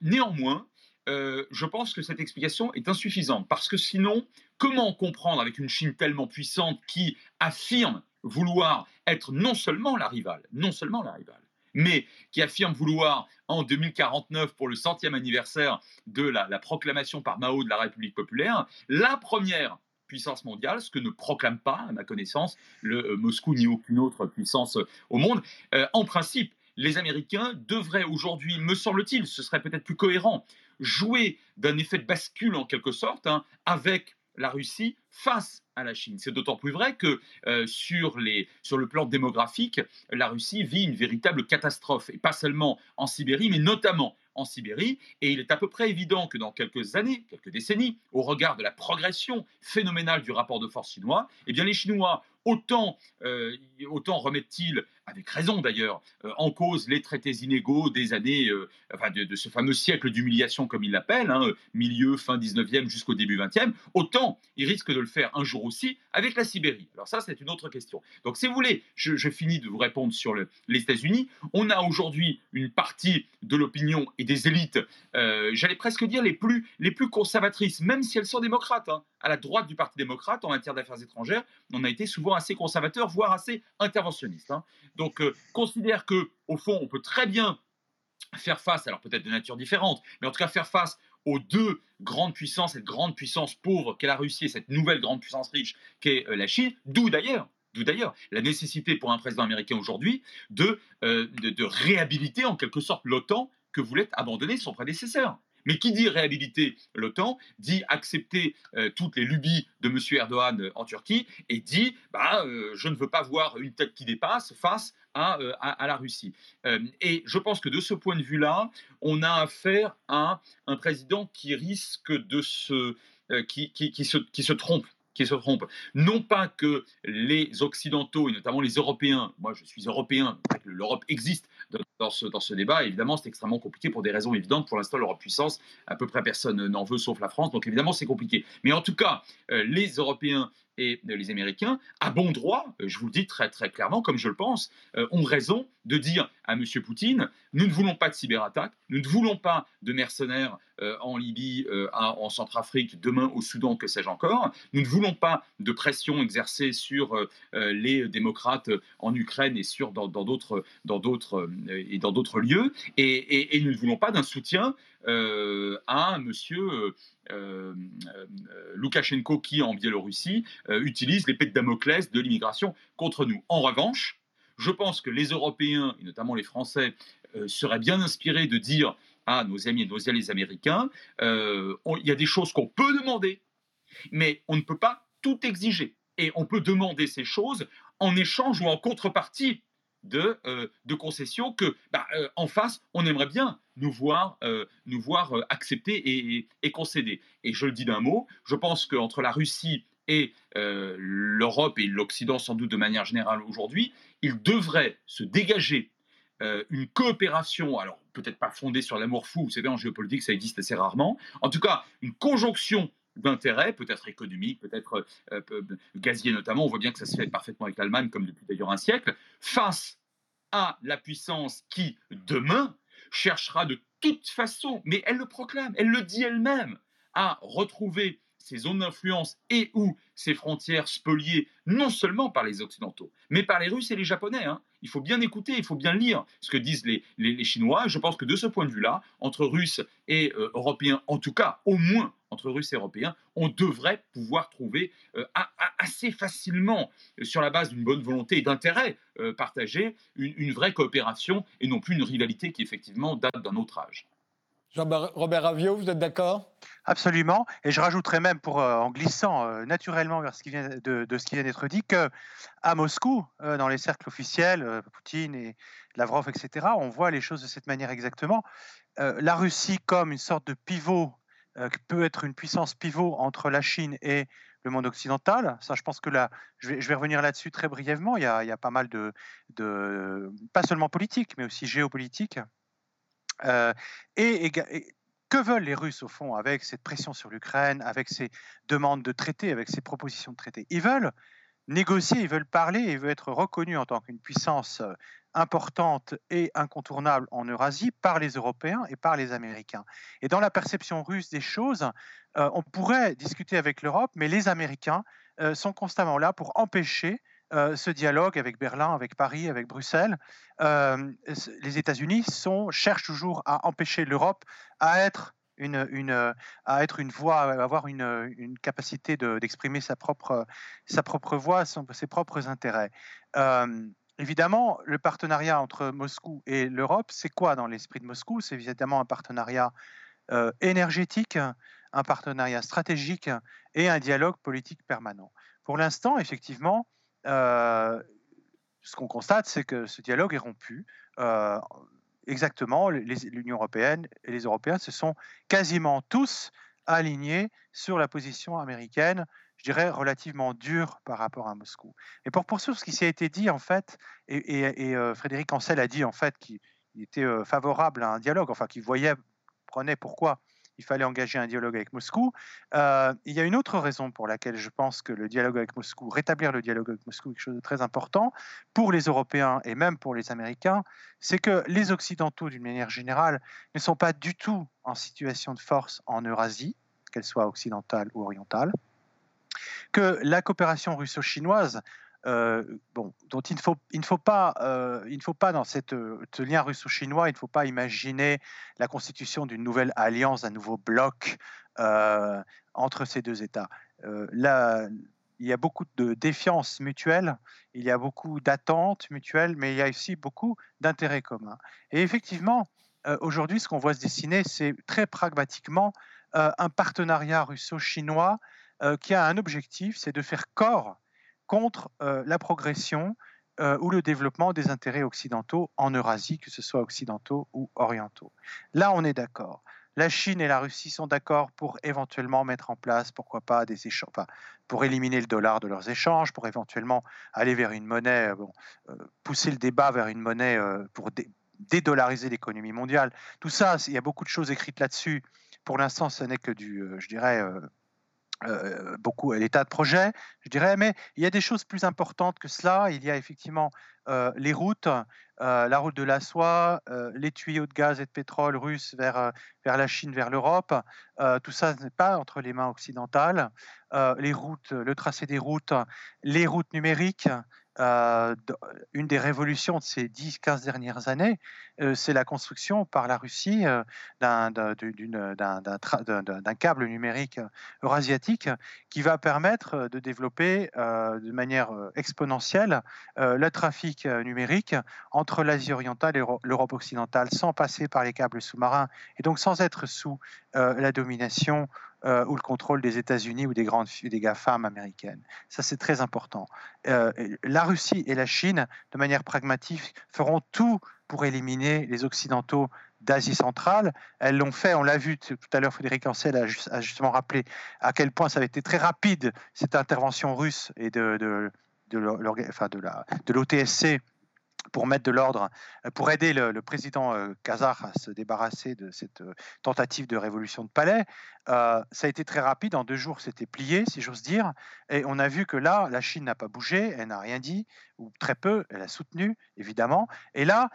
néanmoins, je pense que cette explication est insuffisante, parce que sinon, comment comprendre avec une Chine tellement puissante qui affirme vouloir être non seulement la rivale, non seulement la rivale, mais qui affirme vouloir, en 2049, pour le centième anniversaire de la, proclamation par Mao de la République populaire, la première puissance mondiale, ce que ne proclame pas, à ma connaissance, le euh, Moscou ni aucune autre puissance euh, au monde. Euh, en principe, les Américains devraient aujourd'hui, me semble-t-il, ce serait peut-être plus cohérent, jouer d'un effet de bascule en quelque sorte hein, avec la Russie face à la Chine. C'est d'autant plus vrai que euh, sur, les, sur le plan démographique, la Russie vit une véritable catastrophe, et pas seulement en Sibérie, mais notamment en Sibérie. Et il est à peu près évident que dans quelques années, quelques décennies, au regard de la progression phénoménale du rapport de force chinois, eh bien les Chinois autant, euh, autant remettent-ils, avec raison d'ailleurs, euh, en cause les traités inégaux des années, euh, enfin de, ce fameux siècle d'humiliation comme ils l'appellent, hein, milieu, fin 19e jusqu'au début 20e, autant ils risquent de le faire un jour aussi avec la Sibérie. Alors ça, c'est une autre question. Donc si vous voulez, je, finis de vous répondre sur les États-Unis. On a aujourd'hui une partie de l'opinion et des élites, j'allais presque dire les plus, les plus conservatrices, même si elles sont démocrates, hein, à la droite du Parti démocrate en matière d'affaires étrangères, on a été souvent assez conservateur, voire assez interventionniste. Hein. Donc, euh, considère que, au fond, on peut très bien faire face, alors peut-être de nature différente, mais en tout cas faire face aux deux grandes puissances, cette grande puissance pauvre qu'est la Russie et cette nouvelle grande puissance riche qu'est euh, la Chine, d'où d'ailleurs D'où d'ailleurs la nécessité pour un président américain aujourd'hui de, euh, de, de, réhabiliter en quelque sorte l'OTAN que voulait abandonner son prédécesseur. Mais qui dit réhabiliter l'OTAN dit accepter euh, toutes les lubies de M. Erdogan euh, en Turquie et dit bah, euh, je ne veux pas voir une tête qui dépasse face à, à, la Russie. et je pense que de ce point de vue-là, on a affaire à un président qui risque de se, qui, qui, qui, se, qui se trompe qui se trompe. Non pas que les Occidentaux, et notamment les Européens, moi je suis européen, l'Europe existe dans ce, dans ce débat, évidemment c'est extrêmement compliqué pour des raisons évidentes. Pour l'instant, l'Europe puissance, à peu près personne n'en veut sauf la France, donc évidemment c'est compliqué. Mais en tout cas, euh, les Européens et les Américains, à bon droit, euh, je vous le dis très très clairement, comme je le pense, euh, ont raison de dire à M. Poutine, nous ne voulons pas de cyberattaque, nous ne voulons pas de mercenaires euh, en Libye, en Centrafrique, demain au Soudan, que sais-je encore, nous ne voulons pas de pression exercée sur les démocrates en Ukraine et sur dans d'autres dans lieux, et, nous ne voulons pas d'un soutien à M. Euh, euh, Loukachenko qui, en Biélorussie, euh, utilise l'épée de Damoclès de l'immigration contre nous. En revanche, je pense que les Européens, et notamment les Français, seraient bien inspirés de dire à nos amis et nos alliés américains, il y a des choses qu'on peut demander, mais on ne peut pas tout exiger. Et on peut demander ces choses en échange ou en contrepartie de, de concessions que, bah, en face, on aimerait bien nous voir, euh, euh, accepter et, concéder. Et je le dis d'un mot, je pense qu'entre la Russie et euh, l'Europe et l'Occident, sans doute de manière générale aujourd'hui, il devrait se dégager une coopération, alors peut-être pas fondée sur l'amour fou, vous savez, en géopolitique, ça existe assez rarement, en tout cas, une conjonction d'intérêts, peut-être économiques, peut-être gaziers notamment, on voit bien que ça se fait parfaitement avec l'Allemagne, comme depuis d'ailleurs un siècle, face à la puissance qui, demain, cherchera de toute façon, mais elle le proclame, elle le dit elle-même, à retrouver ses zones d'influence et ou ses frontières spoliées non seulement par les Occidentaux, mais par les Russes et les Japonais. Hein. Il faut bien écouter, il faut bien lire ce que disent les, les, Chinois. Je pense que de ce point de vue-là, entre Russes et euh, Européens, en tout cas au moins entre Russes et Européens, on devrait pouvoir trouver euh, assez facilement, euh, sur la base d'une bonne volonté et d'intérêt partagé, une, vraie coopération et non plus une rivalité qui effectivement date d'un autre âge. Jean-Robert Ravio, vous êtes d'accord? Absolument. Et je rajouterais même, pour, euh, en glissant euh, naturellement vers ce qui vient de, ce qui vient d'être dit, qu'à Moscou, euh, dans les cercles officiels, Poutine et Lavrov, etc., on voit les choses de cette manière exactement. la Russie comme une sorte de pivot, qui peut être une puissance pivot entre la Chine et le monde occidental. Ça, je pense que là, je vais, revenir là-dessus très brièvement. Il y, a, pas mal de, de, pas seulement politique, mais aussi géopolitique. et, et que veulent les Russes, au fond, avec cette pression sur l'Ukraine, avec ces demandes de traités, avec ces propositions de traités Ils veulent négocier, ils veulent parler, ils veulent être reconnus en tant qu'une puissance euh, importante et incontournable en Eurasie par les Européens et par les Américains. Et dans la perception russe des choses, euh, on pourrait discuter avec l'Europe, mais les Américains euh, sont constamment là pour empêcher ce dialogue avec Berlin, avec Paris, avec Bruxelles. les États-Unis cherchent toujours à empêcher l'Europe à être une, voix, à avoir une, capacité d'exprimer sa, propre, voix, ses propres intérêts. évidemment, le partenariat entre Moscou et l'Europe, c'est quoi dans l'esprit de Moscou? C'est évidemment un partenariat énergétique, un partenariat stratégique et un dialogue politique permanent. Pour l'instant, effectivement, euh, ce qu'on constate, c'est que ce dialogue est rompu. Euh, exactement, l'Union européenne et les Européens se sont quasiment tous alignés sur la position américaine, je dirais relativement dure par rapport à Moscou. Et pour poursuivre ce qui s'est été dit, en fait, et, euh, Frédéric Ancel a dit, en fait, qu'il était favorable à un dialogue, enfin, qu'il voyait, prenait pourquoi il fallait engager un dialogue avec Moscou. Euh, il y a une autre raison pour laquelle je pense que le dialogue avec Moscou, rétablir le dialogue avec Moscou est quelque chose de très important pour les Européens et même pour les Américains, c'est que les Occidentaux, d'une manière générale, ne sont pas du tout en situation de force en Eurasie, qu'elle soit occidentale ou orientale, que la coopération russo-chinoise bon, dont il ne faut, pas, euh, il ne faut pas dans cette, ce lien russo-chinois, il ne faut pas imaginer la constitution d'une nouvelle alliance, d'un nouveau bloc euh, entre ces deux États. là, il y a beaucoup de défiance mutuelle, il y a beaucoup d'attentes mutuelles, mais il y a aussi beaucoup d'intérêts communs. Et effectivement, aujourd'hui, ce qu'on voit se dessiner, c'est très pragmatiquement un partenariat russo-chinois qui a un objectif, c'est de faire corps contre la progression ou le développement des intérêts occidentaux en Eurasie, que ce soit occidentaux ou orientaux. Là, on est d'accord la Chine et la Russie sont d'accord pour éventuellement mettre en place, pourquoi pas, des échanges, pour éliminer le dollar de leurs échanges, pour éventuellement aller vers une monnaie, euh, euh, pousser le débat vers une monnaie euh, pour dédollariser l'économie mondiale. Tout ça, il y a beaucoup de choses écrites là-dessus. Pour l'instant, ce n'est que du, je dirais, euh, beaucoup à l'état de projet, je dirais, mais il y a des choses plus importantes que cela. Il y a effectivement euh, les routes, euh, la route de la soie, les tuyaux de gaz et de pétrole russes vers, vers la Chine, vers l'Europe. tout ça n'est pas entre les mains occidentales. les routes, le tracé des routes, les routes numériques, euh, une des révolutions de ces 10-15 dernières années, euh, c'est la construction par la Russie euh, d'un câble numérique eurasiatique qui va permettre de développer de manière exponentielle le trafic numérique entre l'Asie orientale et l'Europe occidentale sans passer par les câbles sous-marins et donc sans être sous la domination euh, ou le contrôle des États-Unis ou des grandes des GAFAM américaines. Ça, c'est très important. Euh, la Russie et la Chine, de manière pragmatique, feront tout pour éliminer les Occidentaux d'Asie centrale. Elles l'ont fait, on l'a vu tout à l'heure, Frédéric Ancel a, justement rappelé à quel point ça avait été très rapide, cette intervention russe et de, de, de l'OTSC pour mettre de l'ordre, euh, pour aider le, président euh, kazakh à se débarrasser de cette euh, tentative de révolution de palais. ça a été très rapide, en deux jours c'était plié, si j'ose dire, et on a vu que là, la Chine n'a pas bougé, elle n'a rien dit, ou très peu, elle a soutenu, évidemment, et là,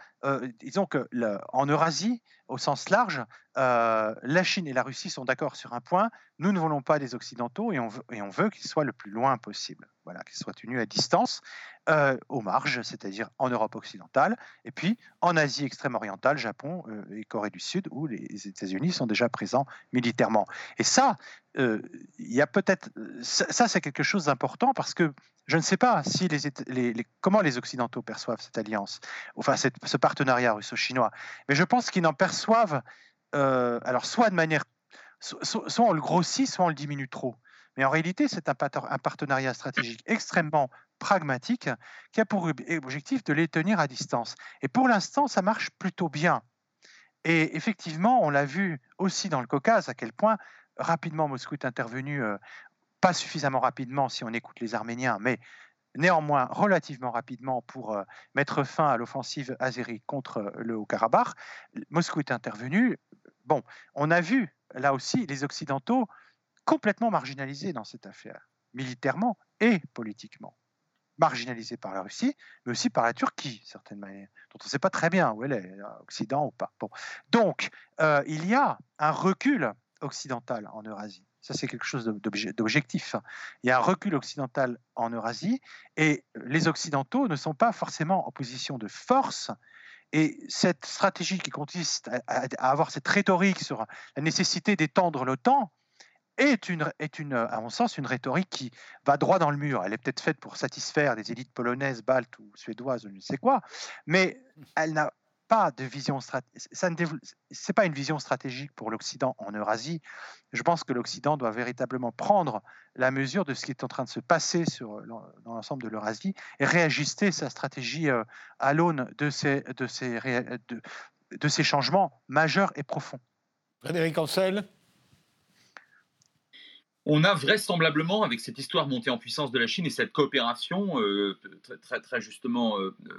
disons que en Eurasie, au sens large, la Chine et la Russie sont d'accord sur un point, nous ne voulons pas des Occidentaux et on veut, veut qu'ils soient le plus loin possible, voilà, qu'ils soient tenus à distance, euh, aux marges, c'est-à-dire en Europe occidentale, et puis en Asie extrême-orientale, Japon euh, et Corée du Sud, où les États-Unis sont déjà présents militairement. Et ça, euh, il y a peut-être ça, c'est quelque chose d'important parce que je ne sais pas si les, comment les Occidentaux perçoivent cette alliance, enfin ce partenariat russo-chinois, mais je pense qu'ils n'en perçoivent alors soit de manière soit on le grossit, soit on le diminue trop. Mais en réalité, c'est un, partenariat stratégique extrêmement pragmatique qui a pour objectif de les tenir à distance. Et pour l'instant, ça marche plutôt bien. Et effectivement, on l'a vu aussi dans le Caucase à quel point rapidement Moscou est intervenu, euh, pas suffisamment rapidement si on écoute les Arméniens, mais néanmoins relativement rapidement pour euh, mettre fin à l'offensive azérie contre euh, le Haut-Karabakh. Moscou est intervenu. Bon, on a vu là aussi les Occidentaux complètement marginalisés dans cette affaire, militairement et politiquement. Marginalisés par la Russie, mais aussi par la Turquie, certaines manières, dont on ne sait pas très bien où elle est, Occident ou pas. Donc, euh, il y a un recul occidental en Eurasie. Ça, c'est quelque chose d'objectif. Il y a un recul occidental en Eurasie et les Occidentaux ne sont pas forcément en position de force. Et cette stratégie qui consiste à avoir cette rhétorique sur la nécessité d'étendre l'OTAN, est, une, est une, à mon sens, une rhétorique qui va droit dans le mur. Elle est peut-être faite pour satisfaire des élites polonaises, baltes ou suédoises ou je ne sais quoi, mais elle n'a pas de vision stratégique. Ce n'est pas une vision stratégique pour l'Occident en Eurasie. Je pense que l'Occident doit véritablement prendre la mesure de ce qui est en train de se passer sur, dans l'ensemble de l'Eurasie et réajuster sa stratégie euh, à l'aune de ces, de, ces, de, de ces changements majeurs et profonds. Frédéric Ancel on a vraisemblablement, avec cette histoire montée en puissance de la Chine et cette coopération euh, très, justement euh, euh,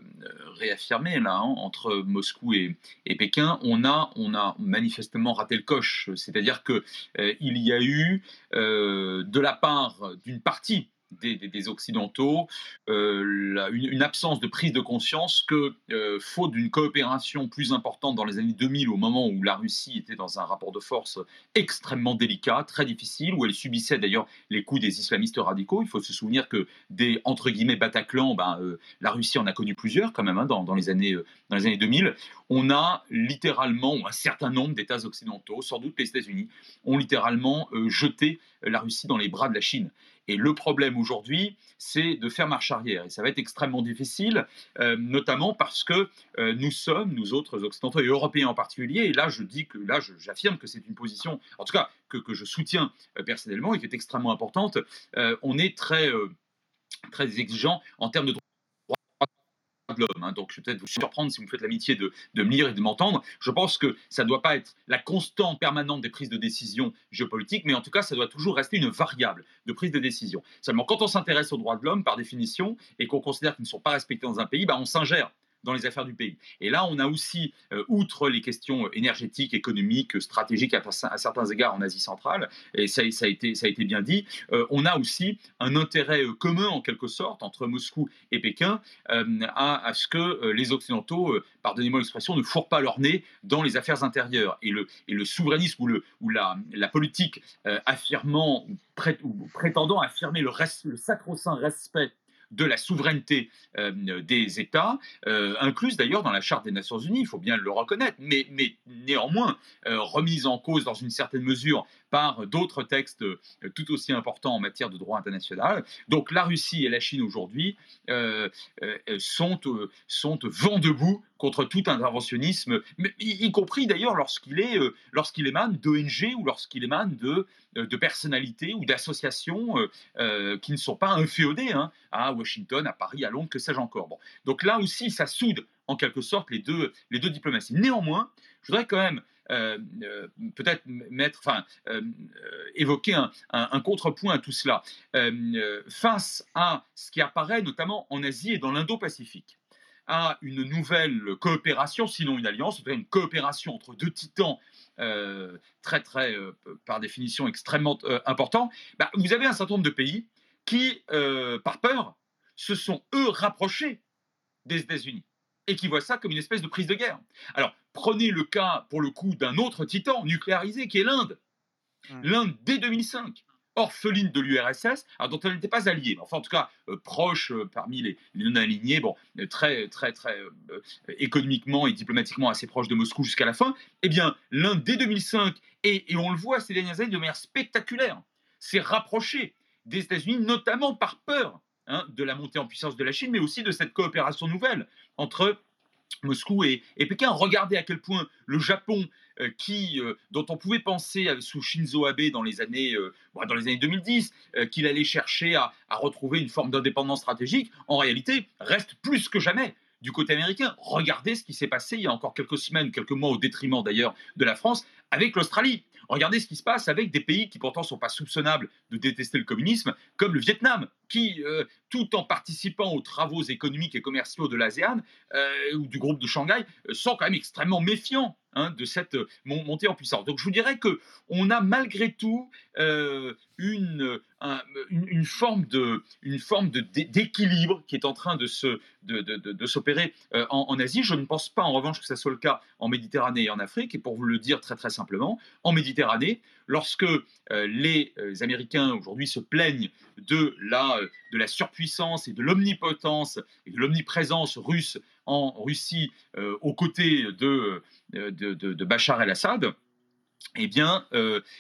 réaffirmée là, hein, entre Moscou et, Pékin, on a, manifestement raté le coche. C'est-à-dire qu'il il y a eu, de la part d'une partie des, Occidentaux, euh, une, absence de prise de conscience que, euh, faute d'une coopération plus importante dans les années 2000, au moment où la Russie était dans un rapport de force extrêmement délicat, très difficile, où elle subissait d'ailleurs les coups des islamistes radicaux. Il faut se souvenir que des entre guillemets Bataclan, ben, euh, la Russie en a connu plusieurs quand même hein, dans, les années, dans les années 2000. On a littéralement, un certain nombre d'États occidentaux, sans doute les États-Unis, ont littéralement jeté la Russie dans les bras de la Chine. Et le problème aujourd'hui, c'est de faire marche arrière. Et ça va être extrêmement difficile, euh, notamment parce que euh, nous sommes, nous autres occidentaux et européens en particulier, et là je dis que là j'affirme que c'est une position, en tout cas que, que je soutiens euh, personnellement et qui est extrêmement importante, on est très, très exigeant en termes de de l'homme. Hein. donc, je vais peut-être vous surprendre si vous me faites l'amitié de, de, me lire et de m'entendre. Je pense que ça ne doit pas être la constante permanente des prises de décision géopolitiques, mais en tout cas, ça doit toujours rester une variable de prise de décision. Seulement, quand on s'intéresse aux droits de l'homme, par définition, et qu'on considère qu'ils ne sont pas respectés dans un pays, bah, on s'ingère dans les affaires du pays. Et là, on a aussi, euh, outre les questions énergétiques, économiques, stratégiques à, certains égards en Asie centrale, et ça, a, été, bien dit, euh, on a aussi un intérêt euh, commun, en quelque sorte, entre Moscou et Pékin, à, ce que les Occidentaux, pardonnez-moi l'expression, ne fourrent pas leur nez dans les affaires intérieures. Et le, souverainisme ou, la, politique affirmant ou prétendant affirmer le sacro-saint respect de la souveraineté euh, des États, euh, incluse d'ailleurs dans la Charte des Nations Unies, il faut bien le reconnaître, mais, néanmoins euh, remise en cause dans une certaine mesure par d'autres textes tout aussi importants en matière de droit international. Donc la Russie et la Chine aujourd'hui sont, sont vent debout contre tout interventionnisme, y, compris d'ailleurs lorsqu'il est, lorsqu'il émane d'ONG ou lorsqu'il émane de, de personnalités ou d'associations qui ne sont pas inféodées hein, à Washington, à Paris, à Londres, que sais-je encore. Bon. Donc là aussi, ça soude en quelque sorte les deux, les deux diplomaties. Néanmoins, je voudrais quand même euh, euh, peut-être mettre, enfin, euh, évoquer un, contrepoint à tout cela. Face à ce qui apparaît notamment en Asie et dans l'Indo-Pacifique à une nouvelle coopération, sinon une alliance, une coopération entre deux titans très, très, par définition, extrêmement importants, bah, vous avez un certain nombre de pays qui, par peur, se sont, eux, rapprochés des États-Unis et qui voient ça comme une espèce de prise de guerre. Alors, prenez le cas, pour le coup, d'un autre titan nucléarisé qui est l'Inde. Mmh. L'Inde, dès 2005, orpheline de l'URSS, dont elle n'était pas alliée, mais enfin en tout cas euh, proche euh, parmi les, non-alignés, bon, euh, très très très économiquement et diplomatiquement assez proche de Moscou jusqu'à la fin, eh bien l'Inde dès 2005, et, et, on le voit ces dernières années de manière spectaculaire, s'est rapprochée des États-Unis, notamment par peur Hein, de la montée en puissance de la Chine, mais aussi de cette coopération nouvelle entre Moscou et, Pékin. Regardez à quel point le Japon, euh, qui, euh, dont on pouvait penser euh, sous Shinzo Abe dans les années, dans les années 2010, qu'il allait chercher à, à retrouver une forme d'indépendance stratégique, en réalité reste plus que jamais du côté américain. Regardez ce qui s'est passé il y a encore quelques semaines, quelques mois, au détriment d'ailleurs de la France, avec l'Australie. Regardez ce qui se passe avec des pays qui pourtant ne sont pas soupçonnables de détester le communisme, comme le Vietnam, qui, euh, tout en participant aux travaux économiques et commerciaux de l'ASEAN euh, ou du groupe de Shanghai, euh, sont quand même extrêmement méfiants hein, de cette montée en puissance. Donc je vous dirais que on a malgré tout une, une, forme de une forme de d'équilibre qui est en train de se de, de, s'opérer en, en, Asie. Je ne pense pas en revanche que ce soit le cas en Méditerranée et en Afrique. Et pour vous le dire très très simplement, en Méditerranée, lorsque euh, les euh, Américains aujourd'hui se plaignent de la, euh, de la surpuissance et de l'omnipotence et de l'omniprésence russe en Russie aux côtés de, Bachar el-Assad, eh bien,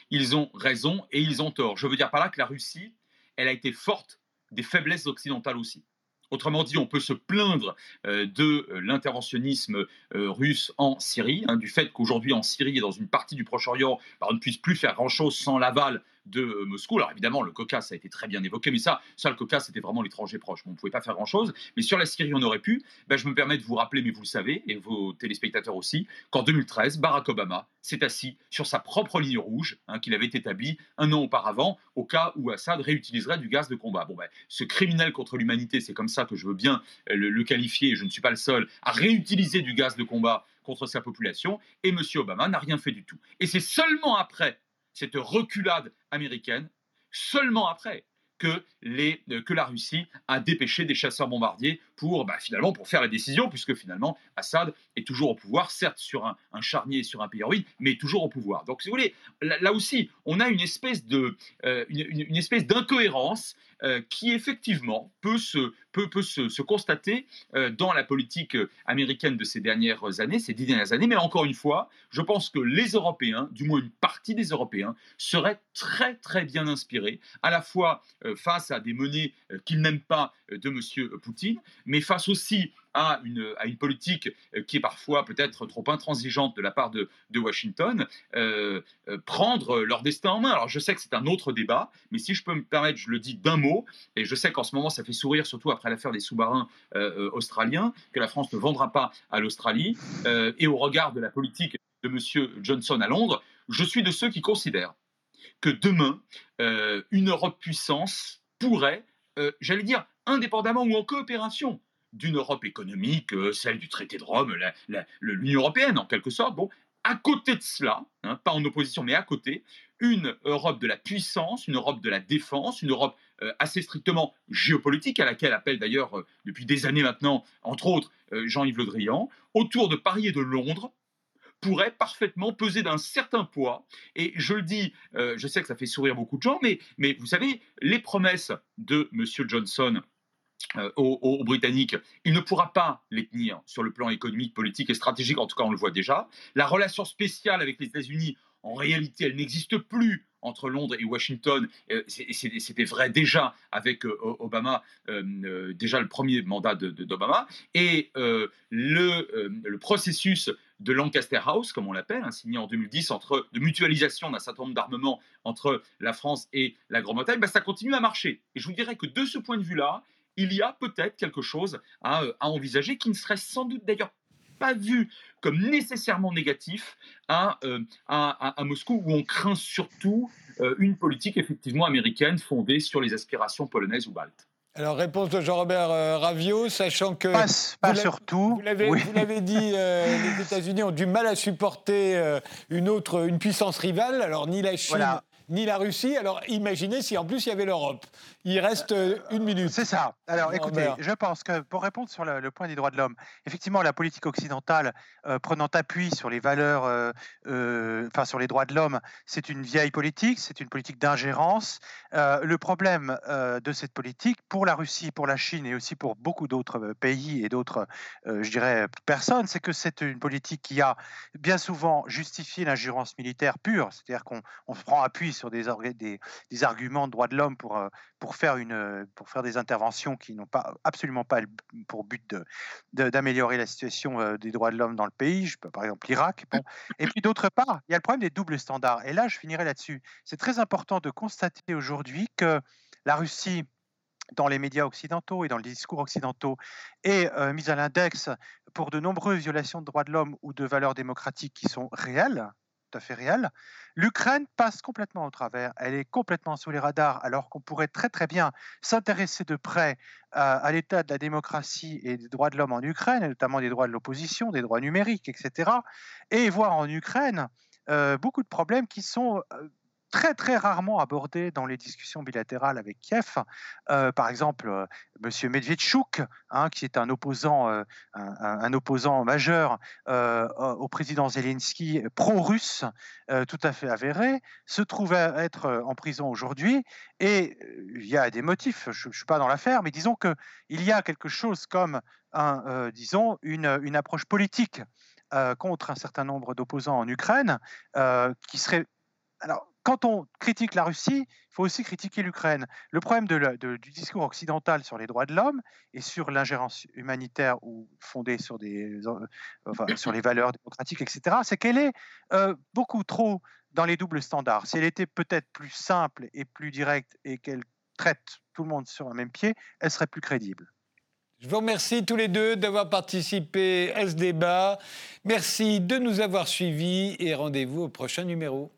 ils ont raison et ils ont tort. Je veux dire par là que la Russie, elle a été forte des faiblesses occidentales aussi. Autrement dit, on peut se plaindre euh, de euh, l'interventionnisme euh, russe en Syrie, hein, du fait qu'aujourd'hui en Syrie et dans une partie du Proche-Orient, bah, on ne puisse plus faire grand-chose sans l'aval de euh, Moscou. Alors évidemment, le Caucase, a été très bien évoqué, mais ça, ça le Caucase, c'était vraiment l'étranger proche. on ne pouvait pas faire grand-chose. Mais sur la Syrie, on aurait pu. Ben, je me permets de vous rappeler, mais vous le savez, et vos téléspectateurs aussi, qu'en 2013, Barack Obama s'est assis sur sa propre ligne rouge, hein, qu'il avait établie un an auparavant, au cas où Assad réutiliserait du gaz de combat. Bon, ben, ce criminel contre l'humanité, c'est comme ça que je veux bien euh, le, le qualifier, et je ne suis pas le seul, à réutiliser du gaz de combat contre sa population, et M. Obama n'a rien fait du tout. Et c'est seulement après cette reculade américaine seulement après que, les, que la Russie a dépêché des chasseurs bombardiers pour bah, finalement pour faire la décision, puisque finalement Assad est toujours au pouvoir, certes sur un, charnier, sur un ruine, mais toujours au pouvoir. Donc si vous voulez, là, aussi, on a une espèce de une, espèce d'incohérence qui effectivement peut se, peut, peut se, constater dans la politique américaine de ces dernières années, ces dix dernières années. Mais encore une fois, je pense que les Européens, du moins une partie des Européens, seraient très très bien inspirés, à la fois face à des menées qu'ils n'aiment pas de M. Poutine, mais face aussi à une, politique euh, qui est parfois peut-être trop intransigeante de la part de, de Washington, euh, euh, prendre leur destin en main. Alors je sais que c'est un autre débat, mais si je peux me permettre, je le dis d'un mot, et je sais qu'en ce moment ça fait sourire, surtout après l'affaire des sous-marins australiens, que la France ne vendra pas à l'Australie, et au regard de la politique de M. Johnson à Londres, je suis de ceux qui considèrent que demain, une Europe puissance pourrait, j'allais dire, indépendamment ou en coopération d'une Europe économique, euh, celle du traité de Rome, l'Union européenne en quelque sorte. Bon, à côté de cela, hein, pas en opposition, mais à côté, une Europe de la puissance, une Europe de la défense, une Europe euh, assez strictement géopolitique, à laquelle appelle d'ailleurs euh, depuis des années maintenant, entre autres, Jean-Yves Le Drian, autour de Paris et de Londres, pourrait parfaitement peser d'un certain poids. Et je le dis, je sais que ça fait sourire beaucoup de gens, mais, mais vous savez, les promesses de M. Johnson euh, aux, Britanniques, il ne pourra pas les tenir sur le plan économique, politique et stratégique, en tout cas on le voit déjà. La relation spéciale avec les États-Unis, en réalité, elle n'existe plus entre Londres et Washington. Euh, c'était vrai déjà avec euh, Obama, déjà le premier mandat d'Obama. Et le, processus de Lancaster House, comme on l'appelle, hein, signé en 2010, entre, de mutualisation d'un certain nombre d'armements entre la France et la Grande-Bretagne, bah, ça continue à marcher. Et je vous dirais que de ce point de vue-là, il y a peut-être quelque chose euh, à, envisager qui ne serait sans doute d'ailleurs pas vu comme nécessairement négatif à, euh, Moscou, où on craint surtout euh, une politique effectivement américaine fondée sur les aspirations polonaises ou baltes. Alors, réponse de Jean-Robert Ravio, sachant que. Pas, surtout. Vous l'avez dit, les États-Unis ont du mal à supporter une autre, une puissance rivale. Alors, ni la Chine, ni la Russie. Alors imaginez si en plus il y avait l'Europe. Il reste euh, une minute. C'est ça. Alors écoutez, je pense que pour répondre sur le, point des droits de l'homme, effectivement, la politique occidentale euh, prenant appui sur les valeurs, euh, enfin sur les droits de l'homme, c'est une vieille politique, c'est une politique d'ingérence. le problème de cette politique pour la Russie, pour la Chine et aussi pour beaucoup d'autres pays et d'autres, je dirais, personnes, c'est que c'est une politique qui a bien souvent justifié l'ingérence militaire pure, c'est-à-dire qu'on prend appui sur des, des, des arguments de droits de l'homme pour, pour, faire une, pour faire des interventions qui n'ont pas, absolument pas pour but d'améliorer la situation des droits de l'homme dans le pays, je peux, par exemple l'Irak. Bon. Et puis d'autre part, il y a le problème des doubles standards. Et là, je finirai là-dessus. C'est très important de constater aujourd'hui que la Russie dans les médias occidentaux et dans les discours occidentaux est mise à l'index pour de nombreuses violations de droits de l'homme ou de valeurs démocratiques qui sont réelles, tout à fait réel. L'Ukraine passe complètement au travers. Elle est complètement sous les radars, alors qu'on pourrait très très bien s'intéresser de près à, l'état de la démocratie et des droits de l'homme en Ukraine, notamment des droits de l'opposition, des droits numériques, etc. Et voir en Ukraine euh, beaucoup de problèmes qui sont euh, très très rarement abordé dans les discussions bilatérales avec Kiev. Euh, par exemple, euh, M. Medvedchuk, hein, qui est un opposant, euh, un, opposant majeur au président Zelensky, pro-russe, tout à fait avéré, se trouve être en prison aujourd'hui. Et il y a des motifs, je ne suis pas dans l'affaire, mais disons qu'il y a quelque chose comme disons, une, une approche politique contre un certain nombre d'opposants en Ukraine qui serait alors, quand on critique la Russie, il faut aussi critiquer l'Ukraine. Le problème du discours occidental sur les droits de l'homme et sur l'ingérence humanitaire ou fondée sur, des, euh, sur les valeurs démocratiques, etc., c'est qu'elle est euh, beaucoup trop dans les doubles standards. Si elle était peut-être plus simple et plus directe et qu'elle traite tout le monde sur un même pied, elle serait plus crédible. Je vous remercie tous les deux d'avoir participé à ce débat. Merci de nous avoir suivis et rendez-vous au prochain numéro.